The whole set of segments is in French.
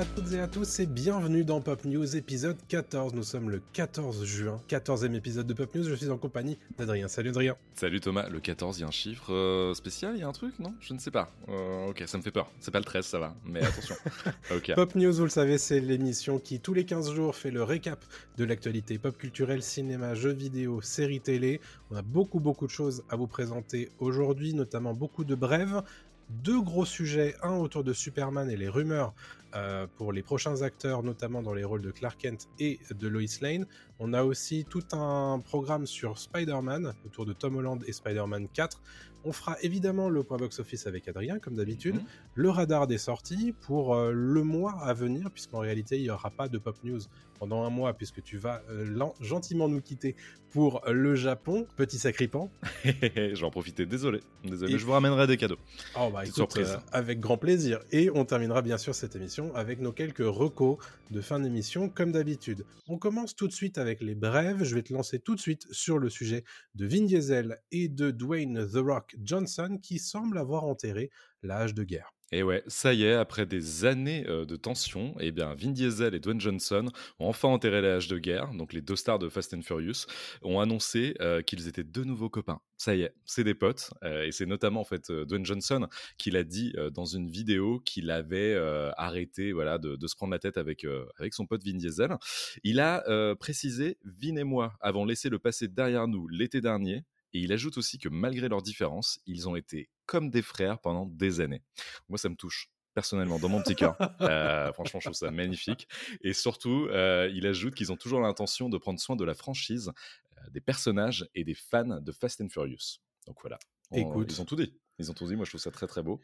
À toutes et à tous et bienvenue dans Pop News épisode 14. Nous sommes le 14 juin, 14e épisode de Pop News. Je suis en compagnie d'Adrien. Salut Adrien. Salut Thomas, le 14, il y a un chiffre euh, spécial, il y a un truc, non? Je ne sais pas. Euh, ok, ça me fait peur. C'est pas le 13, ça va, mais attention. Pop News, vous le savez, c'est l'émission qui tous les 15 jours fait le récap de l'actualité pop culturelle, cinéma, jeux vidéo, séries télé. On a beaucoup beaucoup de choses à vous présenter aujourd'hui, notamment beaucoup de brèves. Deux gros sujets, un autour de Superman et les rumeurs euh, pour les prochains acteurs, notamment dans les rôles de Clark Kent et de Lois Lane. On a aussi tout un programme sur Spider-Man, autour de Tom Holland et Spider-Man 4. On fera évidemment le point box-office avec Adrien, comme d'habitude, Mhm. le radar des sorties pour euh, le mois à venir, puisqu'en réalité, il n'y aura pas de Pop News pendant un mois, puisque tu vas euh, gentiment nous quitter pour le Japon. Petit sacripant. je vais en profiter, désolé. Désolé, Et- je vous ramènerai des cadeaux. Oh bah écoute, surprise. avec grand plaisir. Et on terminera bien sûr cette émission avec nos quelques recos de fin d'émission comme d'habitude. On commence tout de suite avec les brèves. Je vais te lancer tout de suite sur le sujet de Vin Diesel et de Dwayne The Rock Johnson qui semblent avoir enterré l'âge de guerre. Et ouais, ça y est, après des années de tension, eh bien, Vin Diesel et Dwayne Johnson ont enfin enterré l'âge de guerre. Donc, les deux stars de Fast and Furious ont annoncé qu'ils étaient de nouveaux copains. Ça y est, c'est des potes. et c'est notamment, en fait, Dwayne Johnson qui l'a dit dans une vidéo qu'il avait arrêté voilà, de, de se prendre la tête avec, avec son pote Vin Diesel. Il a précisé Vin et moi avons laissé le passé derrière nous l'été dernier. Et il ajoute aussi que malgré leurs différences, ils ont été comme des frères pendant des années. Moi, ça me touche personnellement dans mon petit cœur. Euh, franchement, je trouve ça magnifique. Et surtout, euh, il ajoute qu'ils ont toujours l'intention de prendre soin de la franchise, euh, des personnages et des fans de Fast and Furious. Donc voilà. On- Écoute. ils ont tout dit. Ils ont tout dit. Moi, je trouve ça très très beau.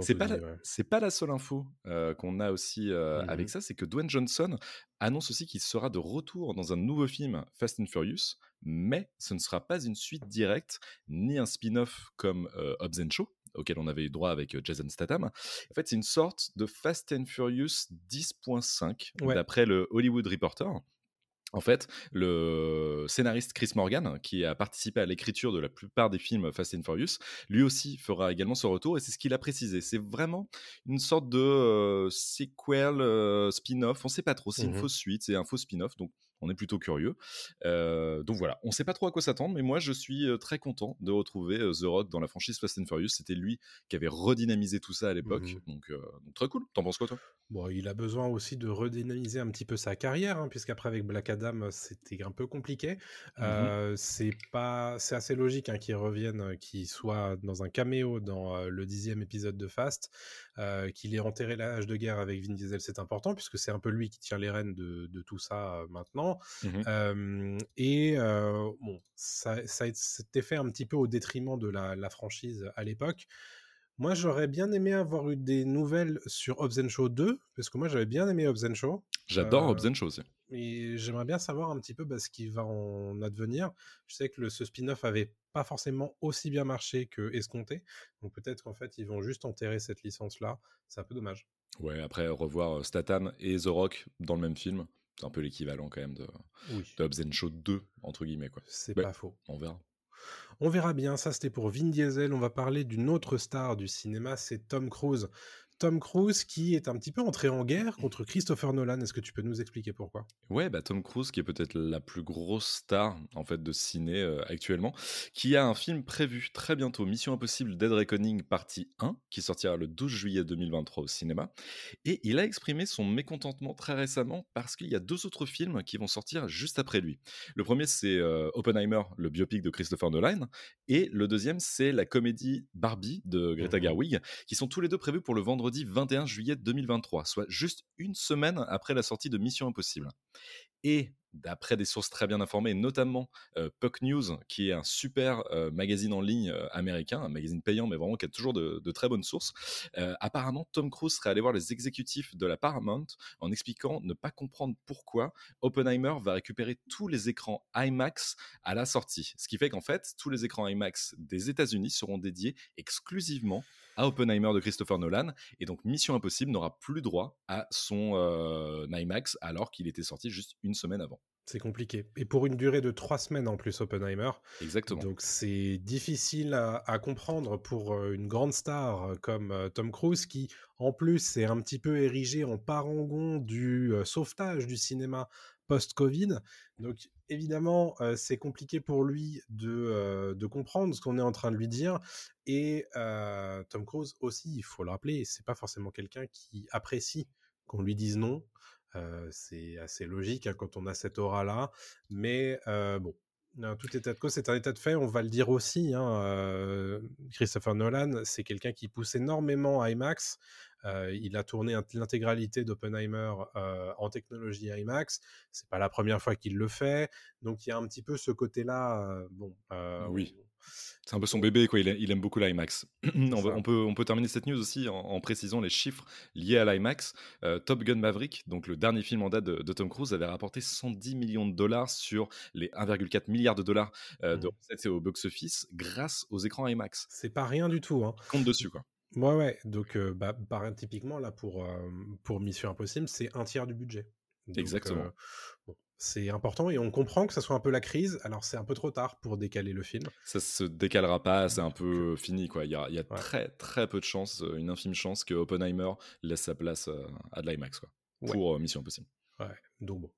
C'est pas, la, ouais. pas la seule info euh, qu'on a aussi euh, avec ça, c'est que Dwayne Johnson annonce aussi qu'il sera de retour dans un nouveau film Fast and Furious, mais ce ne sera pas une suite directe ni un spin-off comme euh, Hobbs and Shaw auquel on avait eu droit avec euh, Jason Statham. En fait, c'est une sorte de Fast and Furious 10.5 Ouais. d'après le Hollywood Reporter. En fait, le scénariste Chris Morgan, qui a participé à l'écriture de la plupart des films Fast and Furious, lui aussi fera également son retour et c'est ce qu'il a précisé. C'est vraiment une sorte de euh, sequel, euh, spin-off. On sait pas trop. C'est une Mhm. fausse suite, c'est un faux spin-off. Donc, on est plutôt curieux. Euh, donc voilà, on sait pas trop à quoi s'attendre, mais moi je suis euh, très content de retrouver euh, The Rock dans la franchise Fast and Furious. C'était lui qui avait redynamisé tout ça à l'époque, Mhm. donc, donc très cool. T'en penses quoi toi? Bon, il a besoin aussi de redynamiser un petit peu sa carrière, hein, puisqu'après avec Black Adam, c'était un peu compliqué. Euh, c'est pas, c'est assez logique hein, qu'il revienne, qu'il soit dans un caméo dans le dixième épisode de Fast, euh, qu'il ait enterré l'âge de guerre avec Vin Diesel, c'est important puisque c'est un peu lui qui tient les rênes de, de tout ça euh, maintenant. Euh, et bon, ça, ça s'était fait un petit peu au détriment de la, la franchise à l'époque. Moi, j'aurais bien aimé avoir eu des nouvelles sur Hobbs Show 2, parce que moi, j'avais bien aimé Hobbs Show. J'adore Euh, Hobbs Shaw aussi. Et j'aimerais bien savoir un petit peu bah, ce qui va en advenir. Je sais que le, ce spin-off avait pas forcément aussi bien marché que escompté. Donc peut-être qu'en fait, ils vont juste enterrer cette licence-là. C'est un peu dommage. Ouais, après revoir Statham et The Rock dans le même film, c'est un peu l'équivalent quand même de, Oui, de Hobbs and Shaw 2 entre guillemets quoi. c'est Ouais. pas faux. On verra. On verra bien, ça c'était pour Vin Diesel. On va parler d'une autre star du cinéma, c'est Tom Cruise. Tom Cruise qui est un petit peu entré en guerre contre Christopher Nolan. Est-ce que tu peux nous expliquer pourquoi? Ouais, bah Tom Cruise, qui est peut-être la plus grosse star en fait de ciné euh, actuellement, qui a un film prévu très bientôt, Mission Impossible Dead Reckoning partie 1, qui sortira le 12 juillet 2023 au cinéma. Et il a exprimé son mécontentement très récemment parce qu'il y a deux autres films qui vont sortir juste après lui. Le premier, c'est euh, Oppenheimer, le biopic de Christopher Nolan, et le deuxième, c'est la comédie Barbie de Greta Mhm. Gerwig, qui sont tous les deux prévus pour le vendredi 21 juillet 2023, soit juste une semaine après la sortie de Mission Impossible. Et d'après des sources très bien informées, notamment euh, Puck News, qui est un super euh, magazine en ligne euh, américain, un magazine payant, mais vraiment qui a toujours de, de très bonnes sources. Apparemment, Tom Cruise serait allé voir les exécutifs de la Paramount en expliquant ne pas comprendre pourquoi Oppenheimer va récupérer tous les écrans IMAX à la sortie. Ce qui fait qu'en fait, tous les écrans IMAX des États-Unis seront dédiés exclusivement à Oppenheimer de Christopher Nolan. Et donc, Mission Impossible n'aura plus droit à son euh, IMAX alors qu'il était sorti juste une semaine avant. C'est compliqué. Et pour une durée de trois semaines en plus, Oppenheimer. Exactement. Donc c'est difficile à, à, comprendre pour euh, une grande star euh, comme Tom Cruise qui, en plus, est un petit peu érigé en parangon du euh, sauvetage du cinéma post-Covid. Donc évidemment, c'est compliqué pour lui de, comprendre ce qu'on est en train de lui dire. Et Tom Cruise aussi, il faut le rappeler, c'est pas forcément quelqu'un qui apprécie qu'on lui dise non. C'est assez logique hein, quand on a cette aura-là. Mais euh, tout état de cause, c'est un état de fait. On va le dire aussi. Hein, euh, Christopher Nolan, c'est quelqu'un qui pousse énormément IMAX. Euh, il a tourné l'intégralité d'Oppenheimer euh, en technologie IMAX. C'est pas la première fois qu'il le fait. Donc il y a un petit peu ce côté-là. bon. oui. C'est un peu son bébé, quoi. Il, il aime beaucoup l'IMAX. on, on, peut, on peut terminer cette news aussi en, en précisant les chiffres liés à l'IMAX. Euh, Top Gun Maverick, donc le dernier film en date de, de, Tom Cruise, avait rapporté 110 millions de dollars sur les 1,4 milliards de dollars euh, mmh. de recettes au box-office grâce aux écrans IMAX. C'est pas rien du tout. Hein. Compte dessus, quoi. Ouais, ouais. Donc, euh, bah, typiquement, là, pour, pour Mission Impossible, c'est un tiers du budget. Donc, Exactement. Bon, c'est important et on comprend que ça soit un peu la crise. Alors c'est un peu trop tard pour décaler le film. Ça se décalera pas, c'est un peu fini quoi. Il y a, il y a ouais. très très peu de chances, une infime chance que Oppenheimer laisse sa place à de l'IMAX quoi. Pour ouais. Mission Impossible. Ouais, donc bon.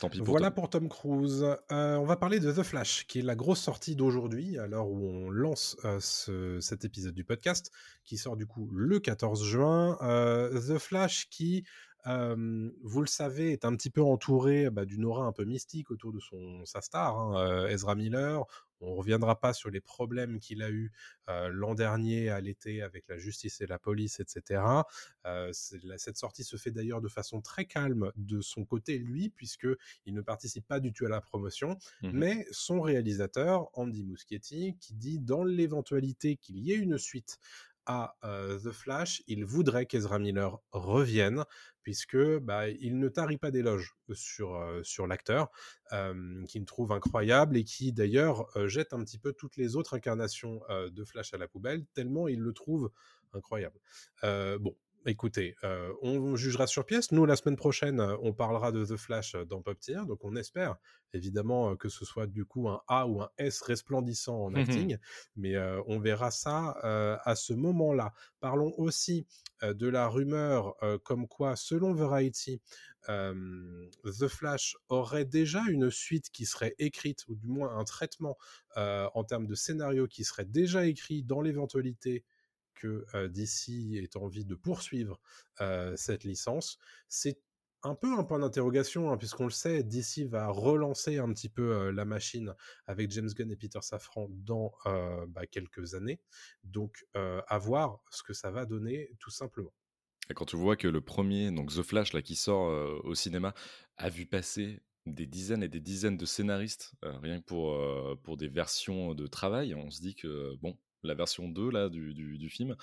Tant pis pour voilà Tom. pour Tom Cruise. Euh, on va parler de The Flash, qui est la grosse sortie d'aujourd'hui, à l'heure où on lance euh, ce, cet épisode du podcast, qui sort du coup le 14 juin. Euh, The Flash qui euh, vous le savez, est un petit peu entouré bah, d'une aura un peu mystique autour de son sa star, hein, Ezra Miller. On reviendra pas sur les problèmes qu'il a eu euh, l'an dernier à l'été avec la justice et la police, etc. La, cette sortie se fait d'ailleurs de façon très calme de son côté lui, puisque il ne participe pas du tout à la promotion, mmh. mais son réalisateur Andy Muschietti, qui dit dans l'éventualité qu'il y ait une suite The Flash, il voudrait qu'Ezra Miller revienne, puisque bah, il ne tarit pas d'éloges sur, sur l'acteur, qu'il trouve incroyable et qui d'ailleurs jette un petit peu toutes les autres incarnations de Flash à la poubelle, tellement il le trouve incroyable. bon, écoutez, euh, on jugera sur pièce. Nous, la semaine prochaine, on parlera de The Flash dans Pop Tier, donc on espère évidemment que ce soit du coup un A ou un S resplendissant en acting, mmh mais euh, on verra ça euh, à ce moment-là. Parlons aussi de la rumeur comme quoi, selon Variety, The Flash aurait déjà une suite qui serait écrite, ou du moins un traitement en termes de scénario qui serait déjà écrit dans l'éventualité que DC ait envie de poursuivre cette licence. C'est un peu un point d'interrogation, hein, puisqu'on le sait, DC va relancer un petit peu la machine avec James Gunn et Peter Safran dans bah, quelques années. Donc, à voir ce que ça va donner, tout simplement. Et quand tu vois que le premier, donc The Flash, là, qui sort au cinéma, a vu passer des dizaines et des dizaines de scénaristes, rien que pour, pour des versions de travail, on se dit que, bon, la version 2 là, du, du, du, film,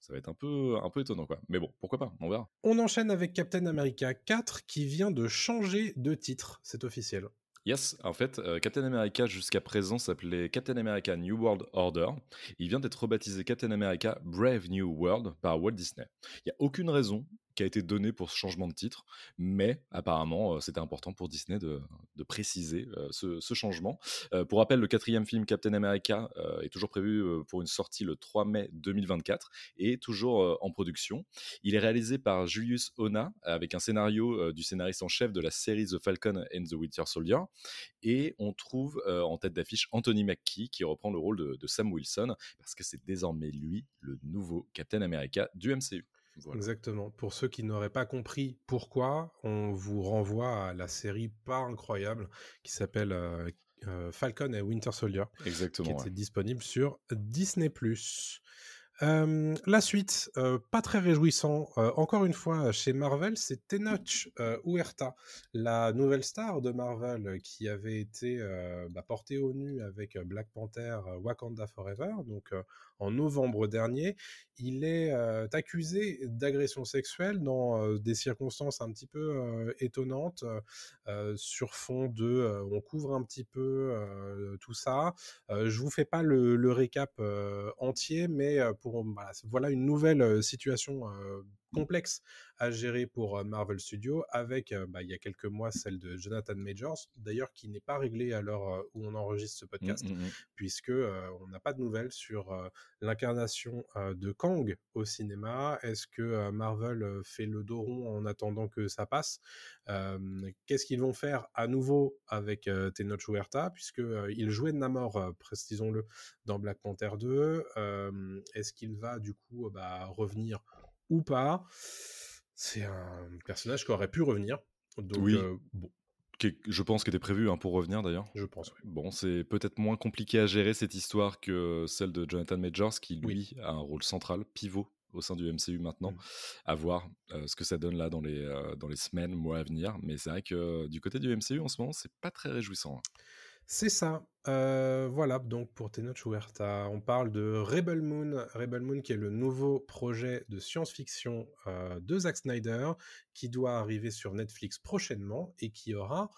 ça va être un peu, un peu étonnant. Quoi. Mais bon, pourquoi pas, on verra. On enchaîne avec Captain America 4 qui vient de changer de titre, c'est officiel. Yes, en fait, euh, Captain America jusqu'à présent s'appelait Captain America New World Order. Il vient d'être rebaptisé Captain America Brave New World par Walt Disney. Il n'y a aucune raison qui a été donné pour ce changement de titre, mais apparemment euh, c'était important pour Disney de, préciser euh, ce, changement. Euh, pour rappel, le quatrième film Captain America est toujours prévu pour une sortie le 3 mai 2024 et toujours en production. Il est réalisé par Julius Ona avec un scénario du scénariste en chef de la série The Falcon and the Winter Soldier et on trouve en tête d'affiche Anthony Mackie qui reprend le rôle de Sam Wilson parce que c'est désormais lui le nouveau Captain America du MCU. Voilà. Exactement. Pour ceux qui n'auraient pas compris pourquoi, on vous renvoie à la série pas incroyable qui s'appelle euh, euh, Falcon et Winter Soldier. Exactement. Qui était ouais. disponible sur Disney+. Euh, la suite, euh, pas très réjouissant. Euh, encore une fois, chez Marvel, c'est Tenoch Huerta, la nouvelle star de Marvel qui avait été bah, portée au nu avec Black Panther Wakanda Forever, donc en novembre dernier. Il est accusé d'agression sexuelle dans des circonstances un petit peu étonnantes, sur fond de on couvre un petit peu tout ça. Je vous fais pas le, récap entier, mais pour voilà, une nouvelle situation complexe à gérer pour Marvel Studios, avec bah, il y a quelques mois celle de Jonathan Majors, d'ailleurs qui n'est pas réglée à l'heure où on enregistre ce Mm, podcast, mm, mm. puisque euh, on n'a pas de nouvelles sur euh, l'incarnation euh, de Kang au cinéma. Est-ce que Marvel fait le dos rond en attendant que ça passe? Qu'est-ce qu'ils vont faire à nouveau avec Tenoch Huerta, puisque il jouait Namor, euh, précisons-le, dans Black Panther 2. Euh, Est-ce qu'il va du coup bah, revenir ou pas C'est un personnage qui aurait pu revenir. Donc, Oui. euh, bon, je pense qu'il était prévu hein, pour revenir d'ailleurs. je pense. Bon, c'est peut-être moins compliqué à gérer cette histoire que celle de Jonathan Majors, qui Oui. lui a un rôle central, pivot au sein du MCU maintenant. Mm. À voir euh, ce que ça donne là dans les, euh, dans les semaines, mois à venir. Mais c'est vrai que euh, du côté du MCU en ce moment, c'est pas très réjouissant. hein. C'est ça. Euh, voilà, donc pour Tenoch Huerta, on parle de Rebel Moon. Rebel Moon qui est le nouveau projet de science-fiction euh, de Zack Snyder qui doit arriver sur Netflix prochainement et qui aura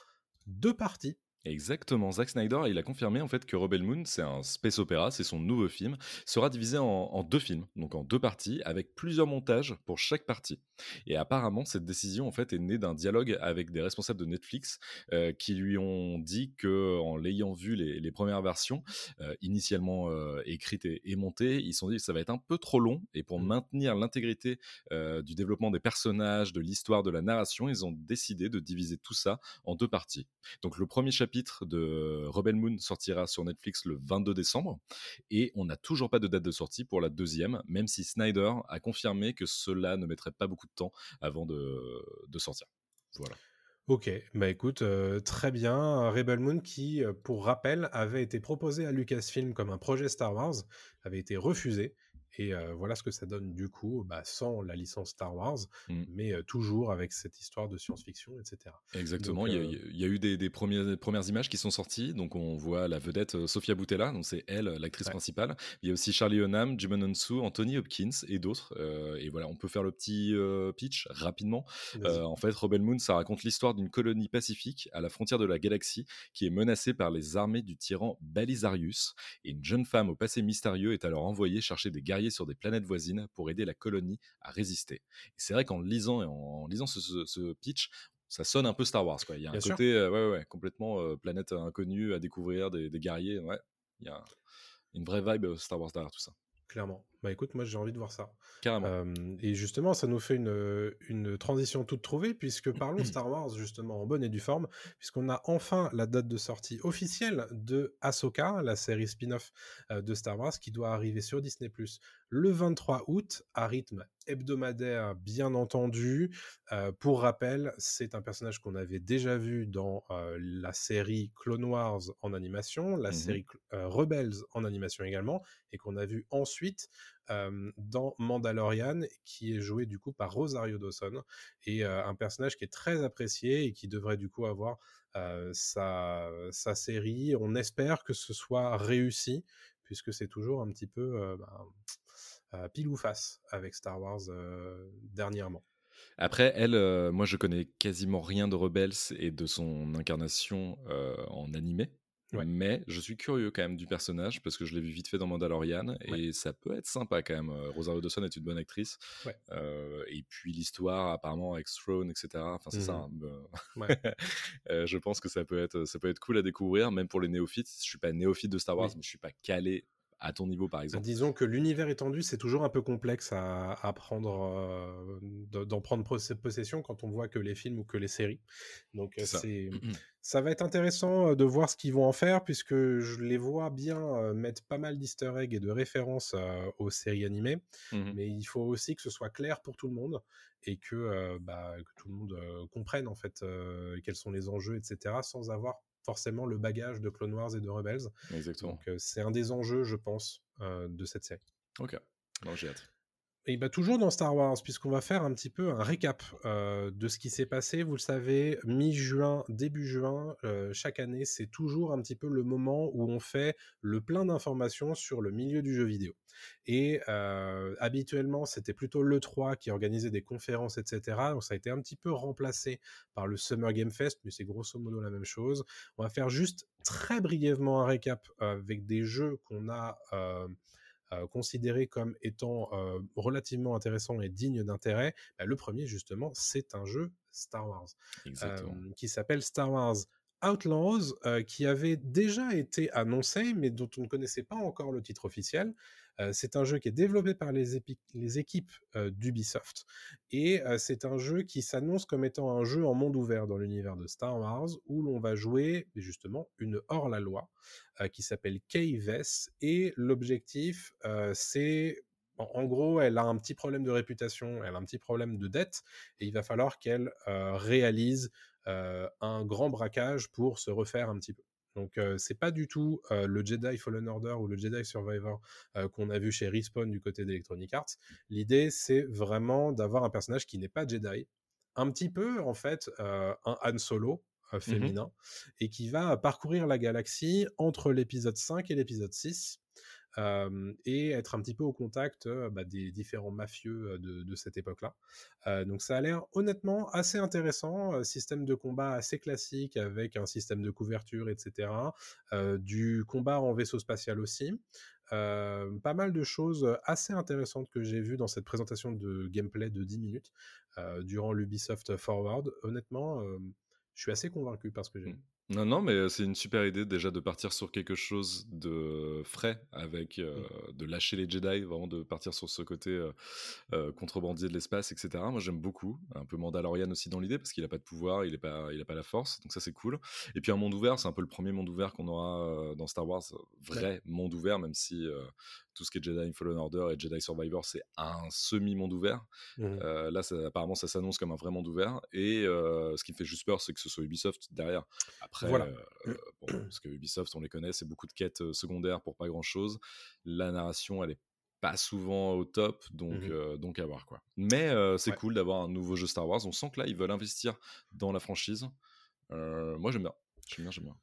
deux parties. Exactement, Zack Snyder, il a confirmé en fait que Rebel Moon, c'est un space opéra, c'est son nouveau film, sera divisé en, en deux films, donc en deux parties, avec plusieurs montages pour chaque partie. Et apparemment, cette décision en fait est née d'un dialogue avec des responsables de Netflix euh, qui lui ont dit que, en l'ayant vu les, les premières versions, euh, initialement euh, écrites et, et montées, ils se sont dit que ça va être un peu trop long, et pour Mm. maintenir l'intégrité du développement des personnages, de l'histoire, de la narration, ils ont décidé de diviser tout ça en deux parties. Donc le premier chapitre de Rebel Moon sortira sur Netflix le 22 décembre et on n'a toujours pas de date de sortie pour la deuxième, même si Snyder a confirmé que cela ne mettrait pas beaucoup de temps avant de, de sortir. Voilà. Ok, bah écoute, euh, très bien. Rebel Moon qui, euh, pour rappel, avait été proposé à Lucasfilm comme un projet Star Wars, avait été refusé. Et euh, voilà ce que ça donne du coup, bah, sans la licence Star Wars, Mm. mais euh, toujours avec cette histoire de science-fiction, etc. Exactement, Donc, il y a- il y, a eu des, des premières, des premières images qui sont sorties, donc on voit la vedette Sofia Boutella, donc c'est elle, l'actrice Ouais. principale. Il y a aussi Charlie Hunnam, Jimon Hunsu, Anthony Hopkins et d'autres. Et voilà, on peut faire le petit pitch rapidement. En fait, Rebel Moon, ça raconte l'histoire d'une colonie pacifique à la frontière de la galaxie qui est menacée par les armées du tyran Balisarius. Et une jeune femme au passé mystérieux est alors envoyée chercher des guerriers sur des planètes voisines pour aider la colonie à résister. Et c'est vrai qu'en lisant, et en, lisant ce, ce- ce pitch, ça sonne un peu Star Wars. Quoi. Il y a un sûr. côté euh, ouais, ouais, complètement euh, planète inconnue à découvrir, des, des guerriers. Ouais. Il y a une vraie vibe euh, Star Wars derrière tout ça. Clairement. Bah écoute, moi j'ai envie de voir ça. Carrément. Euh, et justement, ça nous fait une, une transition toute trouvée, puisque parlons Star Wars justement en bonne et due forme, puisqu'on a enfin la date de sortie officielle de Ahsoka, la série spin-off euh, de Star Wars, qui doit arriver sur Disney ⁇ le 23 août, à rythme hebdomadaire, bien entendu. Euh, pour rappel, c'est un personnage qu'on avait déjà vu dans euh, la série Clone Wars en animation, la Mhm. série euh, Rebels en animation également, et qu'on a vu ensuite dans Mandalorian, qui est joué du coup par Rosario Dawson, et un personnage qui est très apprécié et qui devrait du coup avoir sa, série. On espère que ce soit réussi, puisque c'est toujours un petit peu ben, pile ou face avec Star Wars dernièrement. Après, elle, moi je connais quasiment rien de Rebels et de son incarnation en animé. Ouais. Mais je suis curieux quand même du personnage parce que je l'ai vu vite fait dans Mandalorian et ça peut être sympa quand même. Euh, Rosario Dawson est une bonne actrice. Ouais. Euh, et puis l'histoire apparemment avec Throne, etc. Enfin c'est Mhm. ça. hein, euh, euh, je pense que ça peut être ça peut être cool à découvrir même pour les néophytes. Je suis pas néophyte de Star Wars Oui. mais je suis pas calé à ton niveau par exemple. disons que l'univers étendu, c'est toujours un peu complexe à, à prendre, euh, de- d'en prendre poss- possession quand on voit que les films ou que les séries. Donc euh, C'est ça. ça va être intéressant euh, de voir ce qu'ils vont en faire, puisque je les vois bien mettre pas mal d'easter eggs et de références euh, aux séries animées, Mhm. mais il faut aussi que ce soit clair pour tout le monde et que, euh, bah, que tout le monde comprenne en fait quels sont les enjeux, etc., sans avoir forcément le bagage de Clone Wars et de Rebels. Exactement. Donc euh, c'est un des enjeux, je pense, euh, de cette série. Ok. J'ai hâte. Et bah, toujours dans Star Wars, puisqu'on va faire un petit peu un récap euh, de ce qui s'est passé. Vous le savez, mi-juin, début juin, euh, chaque année, c'est toujours un petit peu le moment où on fait le plein d'informations sur le milieu du jeu vidéo. Et euh, habituellement, c'était plutôt l'E3 qui organisait des conférences, etc. Donc ça a été un petit peu remplacé par le Summer Game Fest, mais c'est grosso modo la même chose. On va faire juste très brièvement un récap avec des jeux qu'on a euh, considéré comme étant euh, relativement intéressant et digne d'intérêt, bah, le premier justement, c'est un jeu Star Wars euh, qui s'appelle Star Wars Outlaws, qui avait déjà été annoncé, mais dont on ne connaissait pas encore le titre officiel. C'est un jeu qui est développé par les, équipes d'Ubisoft et c'est un jeu qui s'annonce comme étant un jeu en monde ouvert dans l'univers de Star Wars où l'on va jouer justement une hors-la-loi qui s'appelle Kay et l'objectif c'est en gros, elle a un petit problème de réputation, elle a un petit problème de dette, et il va falloir qu'elle réalise un grand braquage pour se refaire un petit peu. Donc c'est pas du tout le Jedi Fallen Order ou le Jedi Survivor qu'on a vu chez Respawn du côté d'Electronic Arts. L'idée c'est vraiment d'avoir un personnage qui n'est pas Jedi, un petit peu en fait un Han Solo mmh féminin et qui va parcourir la galaxie entre l'épisode 5 et l'épisode 6 et être un petit peu au contact bah, des différents mafieux de, cette époque-là. donc ça a l'air honnêtement assez intéressant, système de combat assez classique avec un système de couverture, etc. du combat en vaisseau spatial aussi. pas mal de choses assez intéressantes que j'ai vues dans cette présentation de gameplay de 10 minutes durant l'Ubisoft Forward. Honnêtement, je suis assez convaincu parce que j'ai mmh. Non, non, mais c'est une super idée déjà de partir sur quelque chose de frais, avec mmh. de lâcher les Jedi, vraiment de partir sur ce côté contrebandier de l'espace, etc. Moi, j'aime beaucoup. Un peu Mandalorian aussi dans l'idée, parce qu'il n'a pas de pouvoir, il n'a pas, il a pas la force, donc ça c'est cool. Et puis un monde ouvert, c'est un peu le premier monde ouvert qu'on aura dans Star Wars, vrai monde ouvert, même si tout ce qui est Jedi Fallen Order et Jedi Survivor, c'est un semi-monde ouvert. Mmh euh, là, apparemment, ça s'annonce comme un vrai monde ouvert. Et euh, ce qui me fait juste peur, c'est que ce soit Ubisoft derrière. Après, voilà. Euh, parce que Ubisoft, on les connaît, c'est beaucoup de quêtes secondaires pour pas grand-chose. La narration, elle est pas souvent au top, donc, mmh donc à voir quoi. Mais c'est cool d'avoir un nouveau jeu Star Wars. On sent que là, ils veulent investir dans la franchise. moi, j'aime bien.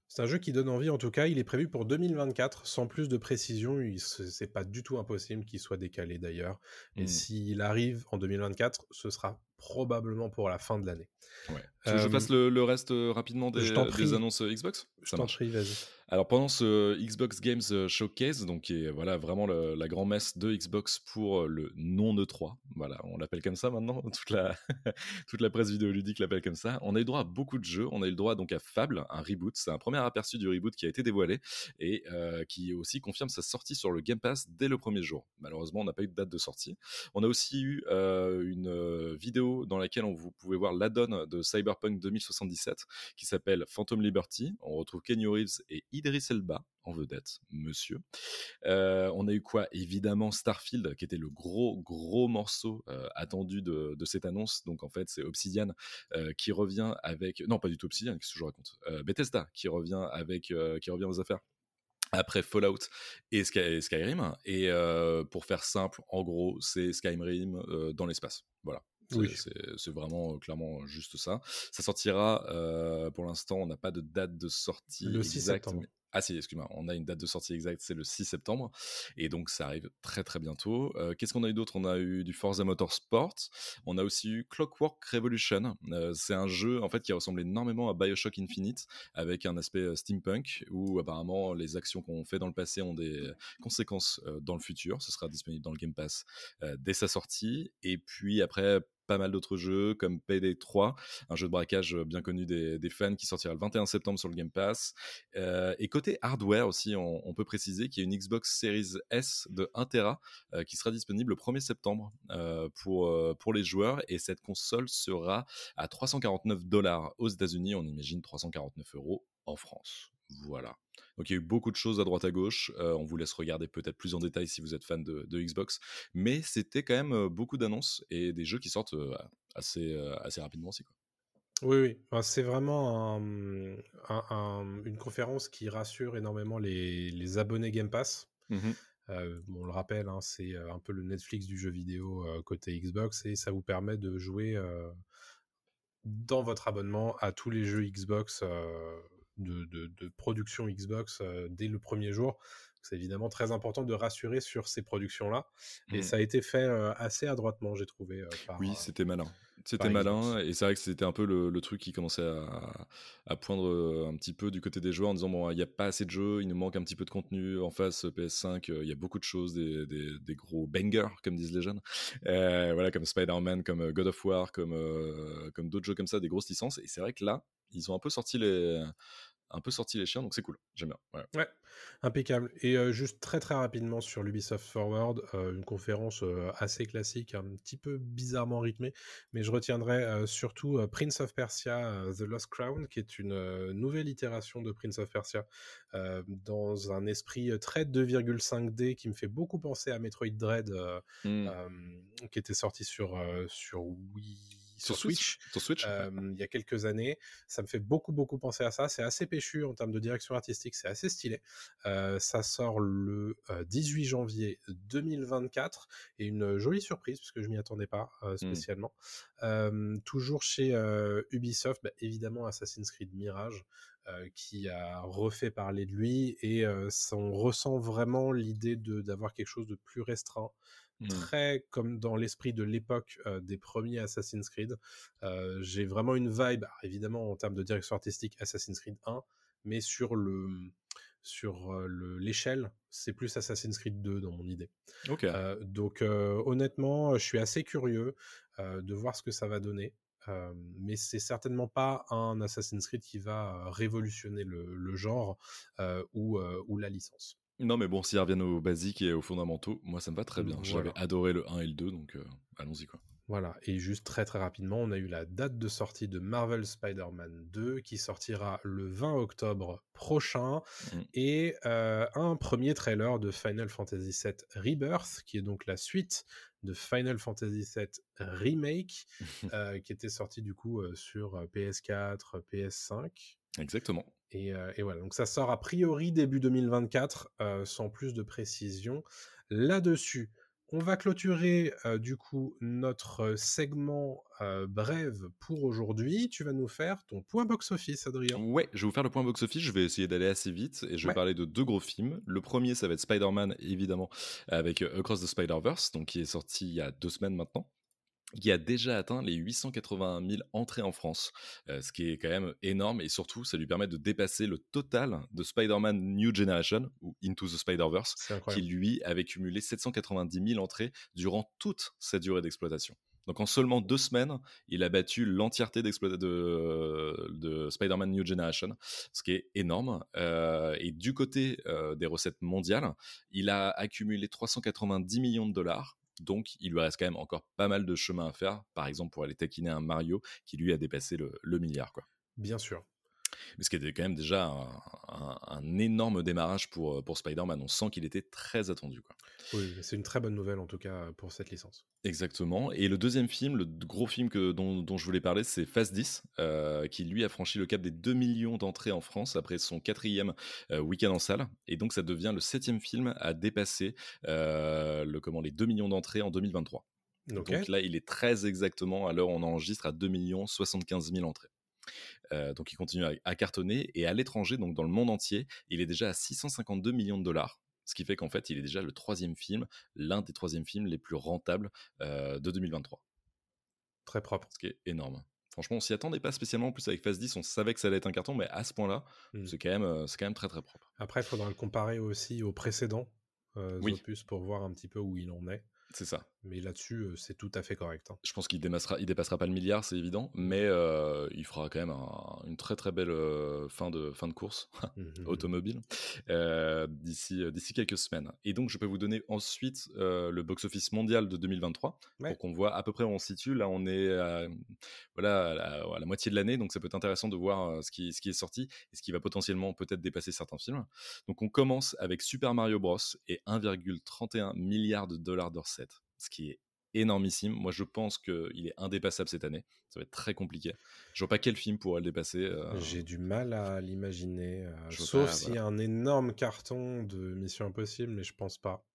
C'est un jeu qui donne envie en tout cas. Il est prévu pour 2024, sans plus de précision. C'est pas du tout impossible qu'il soit décalé d'ailleurs. Et mmh. s'il arrive en 2024, ce sera probablement pour la fin de l'année. Ouais. Je fasse le, reste rapidement des, des annonces Xbox? Je t'en prie, vas-y. Alors pendant ce Xbox Games euh, Showcase, donc qui est voilà vraiment la grand messe de Xbox pour euh, le non E3, voilà, on l'appelle comme ça maintenant, toute la toute la presse vidéoludique l'appelle comme ça. On a eu droit à beaucoup de jeux, on a eu le droit donc à Fable, un reboot, c'est un premier aperçu du reboot qui a été dévoilé et euh, qui aussi confirme sa sortie sur le Game Pass dès le premier jour. Malheureusement, on n'a pas eu de date de sortie. On a aussi eu une vidéo dans laquelle on vous pouvez voir l'addon de Cyberpunk 2077 qui s'appelle Phantom Liberty. On retrouve Kenny Reeves et Idris Elba en vedette, monsieur. Euh, on a eu quoi? Évidemment Starfield, qui était le gros, gros morceau euh, attendu de, cette annonce. Donc en fait, c'est Obsidian euh, qui revient avec... Non, pas du tout Obsidian, qu'est-ce que je raconte? Bethesda qui revient avec... qui revient aux affaires après Fallout et, Skyrim. Et pour faire simple, en gros, c'est Skyrim dans l'espace. Voilà. C'est vraiment clairement juste ça. Ça sortira, pour l'instant, on n'a pas de date de sortie le 6 septembre. Ah si, excuse-moi, on a une date de sortie exacte, c'est le 6 septembre, et donc ça arrive très très bientôt. Euh, qu'est-ce qu'on a eu d'autre? On a eu du Forza Motorsport, on a aussi eu Clockwork Revolution. Euh, c'est un jeu en fait qui ressemble énormément à Bioshock Infinite, avec un aspect euh, steampunk, où apparemment les actions qu'on fait dans le passé ont des conséquences dans le futur. Ce sera disponible dans le Game Pass dès sa sortie, et puis après pas mal d'autres jeux comme Payday 3, un jeu de braquage bien connu des, fans qui sortira le 21 septembre sur le Game Pass. Et côté hardware aussi, on, peut préciser qu'il y a une Xbox Series S de 1 Tera qui sera disponible le 1er septembre pour, pour les joueurs et cette console sera à 349 dollars aux États-Unis, on imagine 349 euros en France. Voilà. Donc il y a eu beaucoup de choses à droite à gauche. Euh, on vous laisse regarder peut-être plus en détail si vous êtes fan de, Xbox. Mais c'était quand même beaucoup d'annonces et des jeux qui sortent assez, assez rapidement aussi. Quoi. Oui, oui. c'est vraiment une conférence qui rassure énormément les, abonnés Game Pass. Mmh Euh, on le rappelle, hein, c'est un peu le Netflix du jeu vidéo côté Xbox et ça vous permet de jouer dans votre abonnement à tous les jeux Xbox de, de, production Xbox dès le premier jour. C'est évidemment très important de rassurer sur ces productions-là. Et mmh. ça a été fait assez adroitement, j'ai trouvé. oui, c'était malin. C'était malin. Et c'est vrai que c'était un peu le, truc qui commençait à, à, poindre un petit peu du côté des joueurs en disant bon, il n'y a pas assez de jeux, il nous manque un petit peu de contenu. En face, PS5, il y a beaucoup de choses, des, des, gros bangers, comme disent les jeunes. voilà, comme Spider-Man, comme God of War, comme, comme d'autres jeux comme ça, des grosses licences. Et c'est vrai que là, ils ont un peu sorti les un peu sorti les chiens, donc c'est cool. J'aime bien. Ouais. impeccable. Et juste très très rapidement sur l'Ubisoft Forward, une conférence assez classique, un petit peu bizarrement rythmée, mais je retiendrai surtout Prince of Persia The Lost Crown, qui est une nouvelle itération de Prince of Persia dans un esprit très 2,5D qui me fait beaucoup penser à Metroid Dread, mmh. qui était sorti sur, sur Wii sur, Switch, il y a quelques années. Ça me fait beaucoup, beaucoup penser à ça. C'est assez péchu en termes de direction artistique, c'est assez stylé. ça sort le 18 janvier 2024 et une jolie surprise parce que je m'y attendais pas mmh. spécialement. toujours chez Ubisoft, bah, évidemment Assassin's Creed Mirage. qui a refait parler de lui et on ressent vraiment l'idée d'avoir quelque chose de plus restreint, Mmh. très comme dans l'esprit de l'époque des premiers Assassin's Creed. j'ai vraiment une vibe, évidemment en termes de direction artistique Assassin's Creed 1, mais sur le sur l'échelle, c'est plus Assassin's Creed 2 dans mon idée. donc honnêtement, je suis assez curieux de voir ce que ça va donner. mais c'est certainement pas un Assassin's Creed qui va révolutionner le, genre ou, ou la licence. Non, mais bon, s'ils reviennent aux basiques et aux fondamentaux, moi ça me va très bien. J'avais adoré le 1 et le 2, donc euh, allons-y quoi. Voilà, et juste très très rapidement, on a eu la date de sortie de Marvel Spider-Man 2 qui sortira le 20 octobre prochain mmh. et euh, un premier trailer de Final Fantasy VII Rebirth qui est donc la suite de Final Fantasy VII Remake euh, qui était sorti du coup sur PS4, PS5. Exactement. Et, voilà, donc ça sort a priori début 2024, sans plus de précision là-dessus. On va clôturer du coup notre segment brève pour aujourd'hui. Tu vas nous faire ton point box-office, Adrien. Ouais, je vais vous faire le point box-office. Je vais essayer d'aller assez vite et je vais parler de deux gros films. Le premier, ça va être Spider-Man, évidemment, avec Across the Spider-Verse, donc qui est sorti il y a deux semaines maintenant qui a déjà atteint les 881 000 entrées en France, euh, ce qui est quand même énorme et surtout ça lui permet de dépasser le total de Spider-Man New Generation ou Into the Spider-Verse, qui lui avait cumulé 790 000 entrées durant toute sa durée d'exploitation. Donc en seulement deux semaines, il a battu l'entièreté de, de Spider-Man New Generation, ce qui est énorme. Euh, et du côté euh, des recettes mondiales, il a accumulé 390 millions de dollars, donc, il lui reste quand même encore pas mal de chemin à faire, par exemple pour aller taquiner un Mario qui lui a dépassé le, le milliard. Quoi. Bien sûr. Mais ce qui était quand même déjà un, énorme démarrage pour, pour Spider-Man. On sent qu'il était très attendu. Quoi. Oui, c'est une très bonne nouvelle en tout cas pour cette licence. Exactement. Et le deuxième film, le gros film que, dont, dont je voulais parler, c'est Fast 10, euh, qui lui a franchi le cap des 2 millions d'entrées en France après son quatrième euh, week-end en salle. Et donc ça devient le septième film à dépasser euh, le, comment, les 2 millions d'entrées en 2023. Donc là, il est très exactement, à l'heure où on enregistre, à 2 millions 75 000 entrées. Euh, donc il continue à, cartonner et à l'étranger, donc dans le monde entier, il est déjà à 652 millions de dollars. Ce qui fait qu'en fait, il est déjà le troisième film, l'un des troisièmes films les plus rentables euh, de 2023. Très propre. Ce qui est énorme. Franchement, on s'y attendait pas spécialement. En plus, avec Phase 10, on savait que ça allait être un carton, mais à ce point-là, mmh. c'est quand, même, euh, quand même très très propre. Après, il faudra le comparer aussi aux précédents opus pour voir un petit peu où il en est. C'est ça. Mais là-dessus, c'est tout à fait correct. Hein. Je pense qu'il dépassera, il dépassera pas le milliard, c'est évident, mais il fera quand même une très très belle fin, de, fin de course mmh, mmh, mmh. automobile d'ici, d'ici quelques semaines. Et donc, je peux vous donner ensuite le box-office mondial de 2023 pour qu'on voit à peu près où on se situe. Là, on est à, voilà, à la, moitié de l'année, donc ça peut être intéressant de voir ce, qui, ce qui est sorti et ce qui va potentiellement peut-être dépasser certains films. Donc, on commence avec Super Mario Bros. et 1,31 milliard de dollars de recettes ce qui est énormissime. Moi, je pense qu'il est indépassable cette année. Ça va être très compliqué. Je vois pas quel film pourrait le dépasser. Euh. J'ai du mal à l'imaginer. Euh, sauf s'il y a un énorme carton de Mission Impossible, mais je pense pas.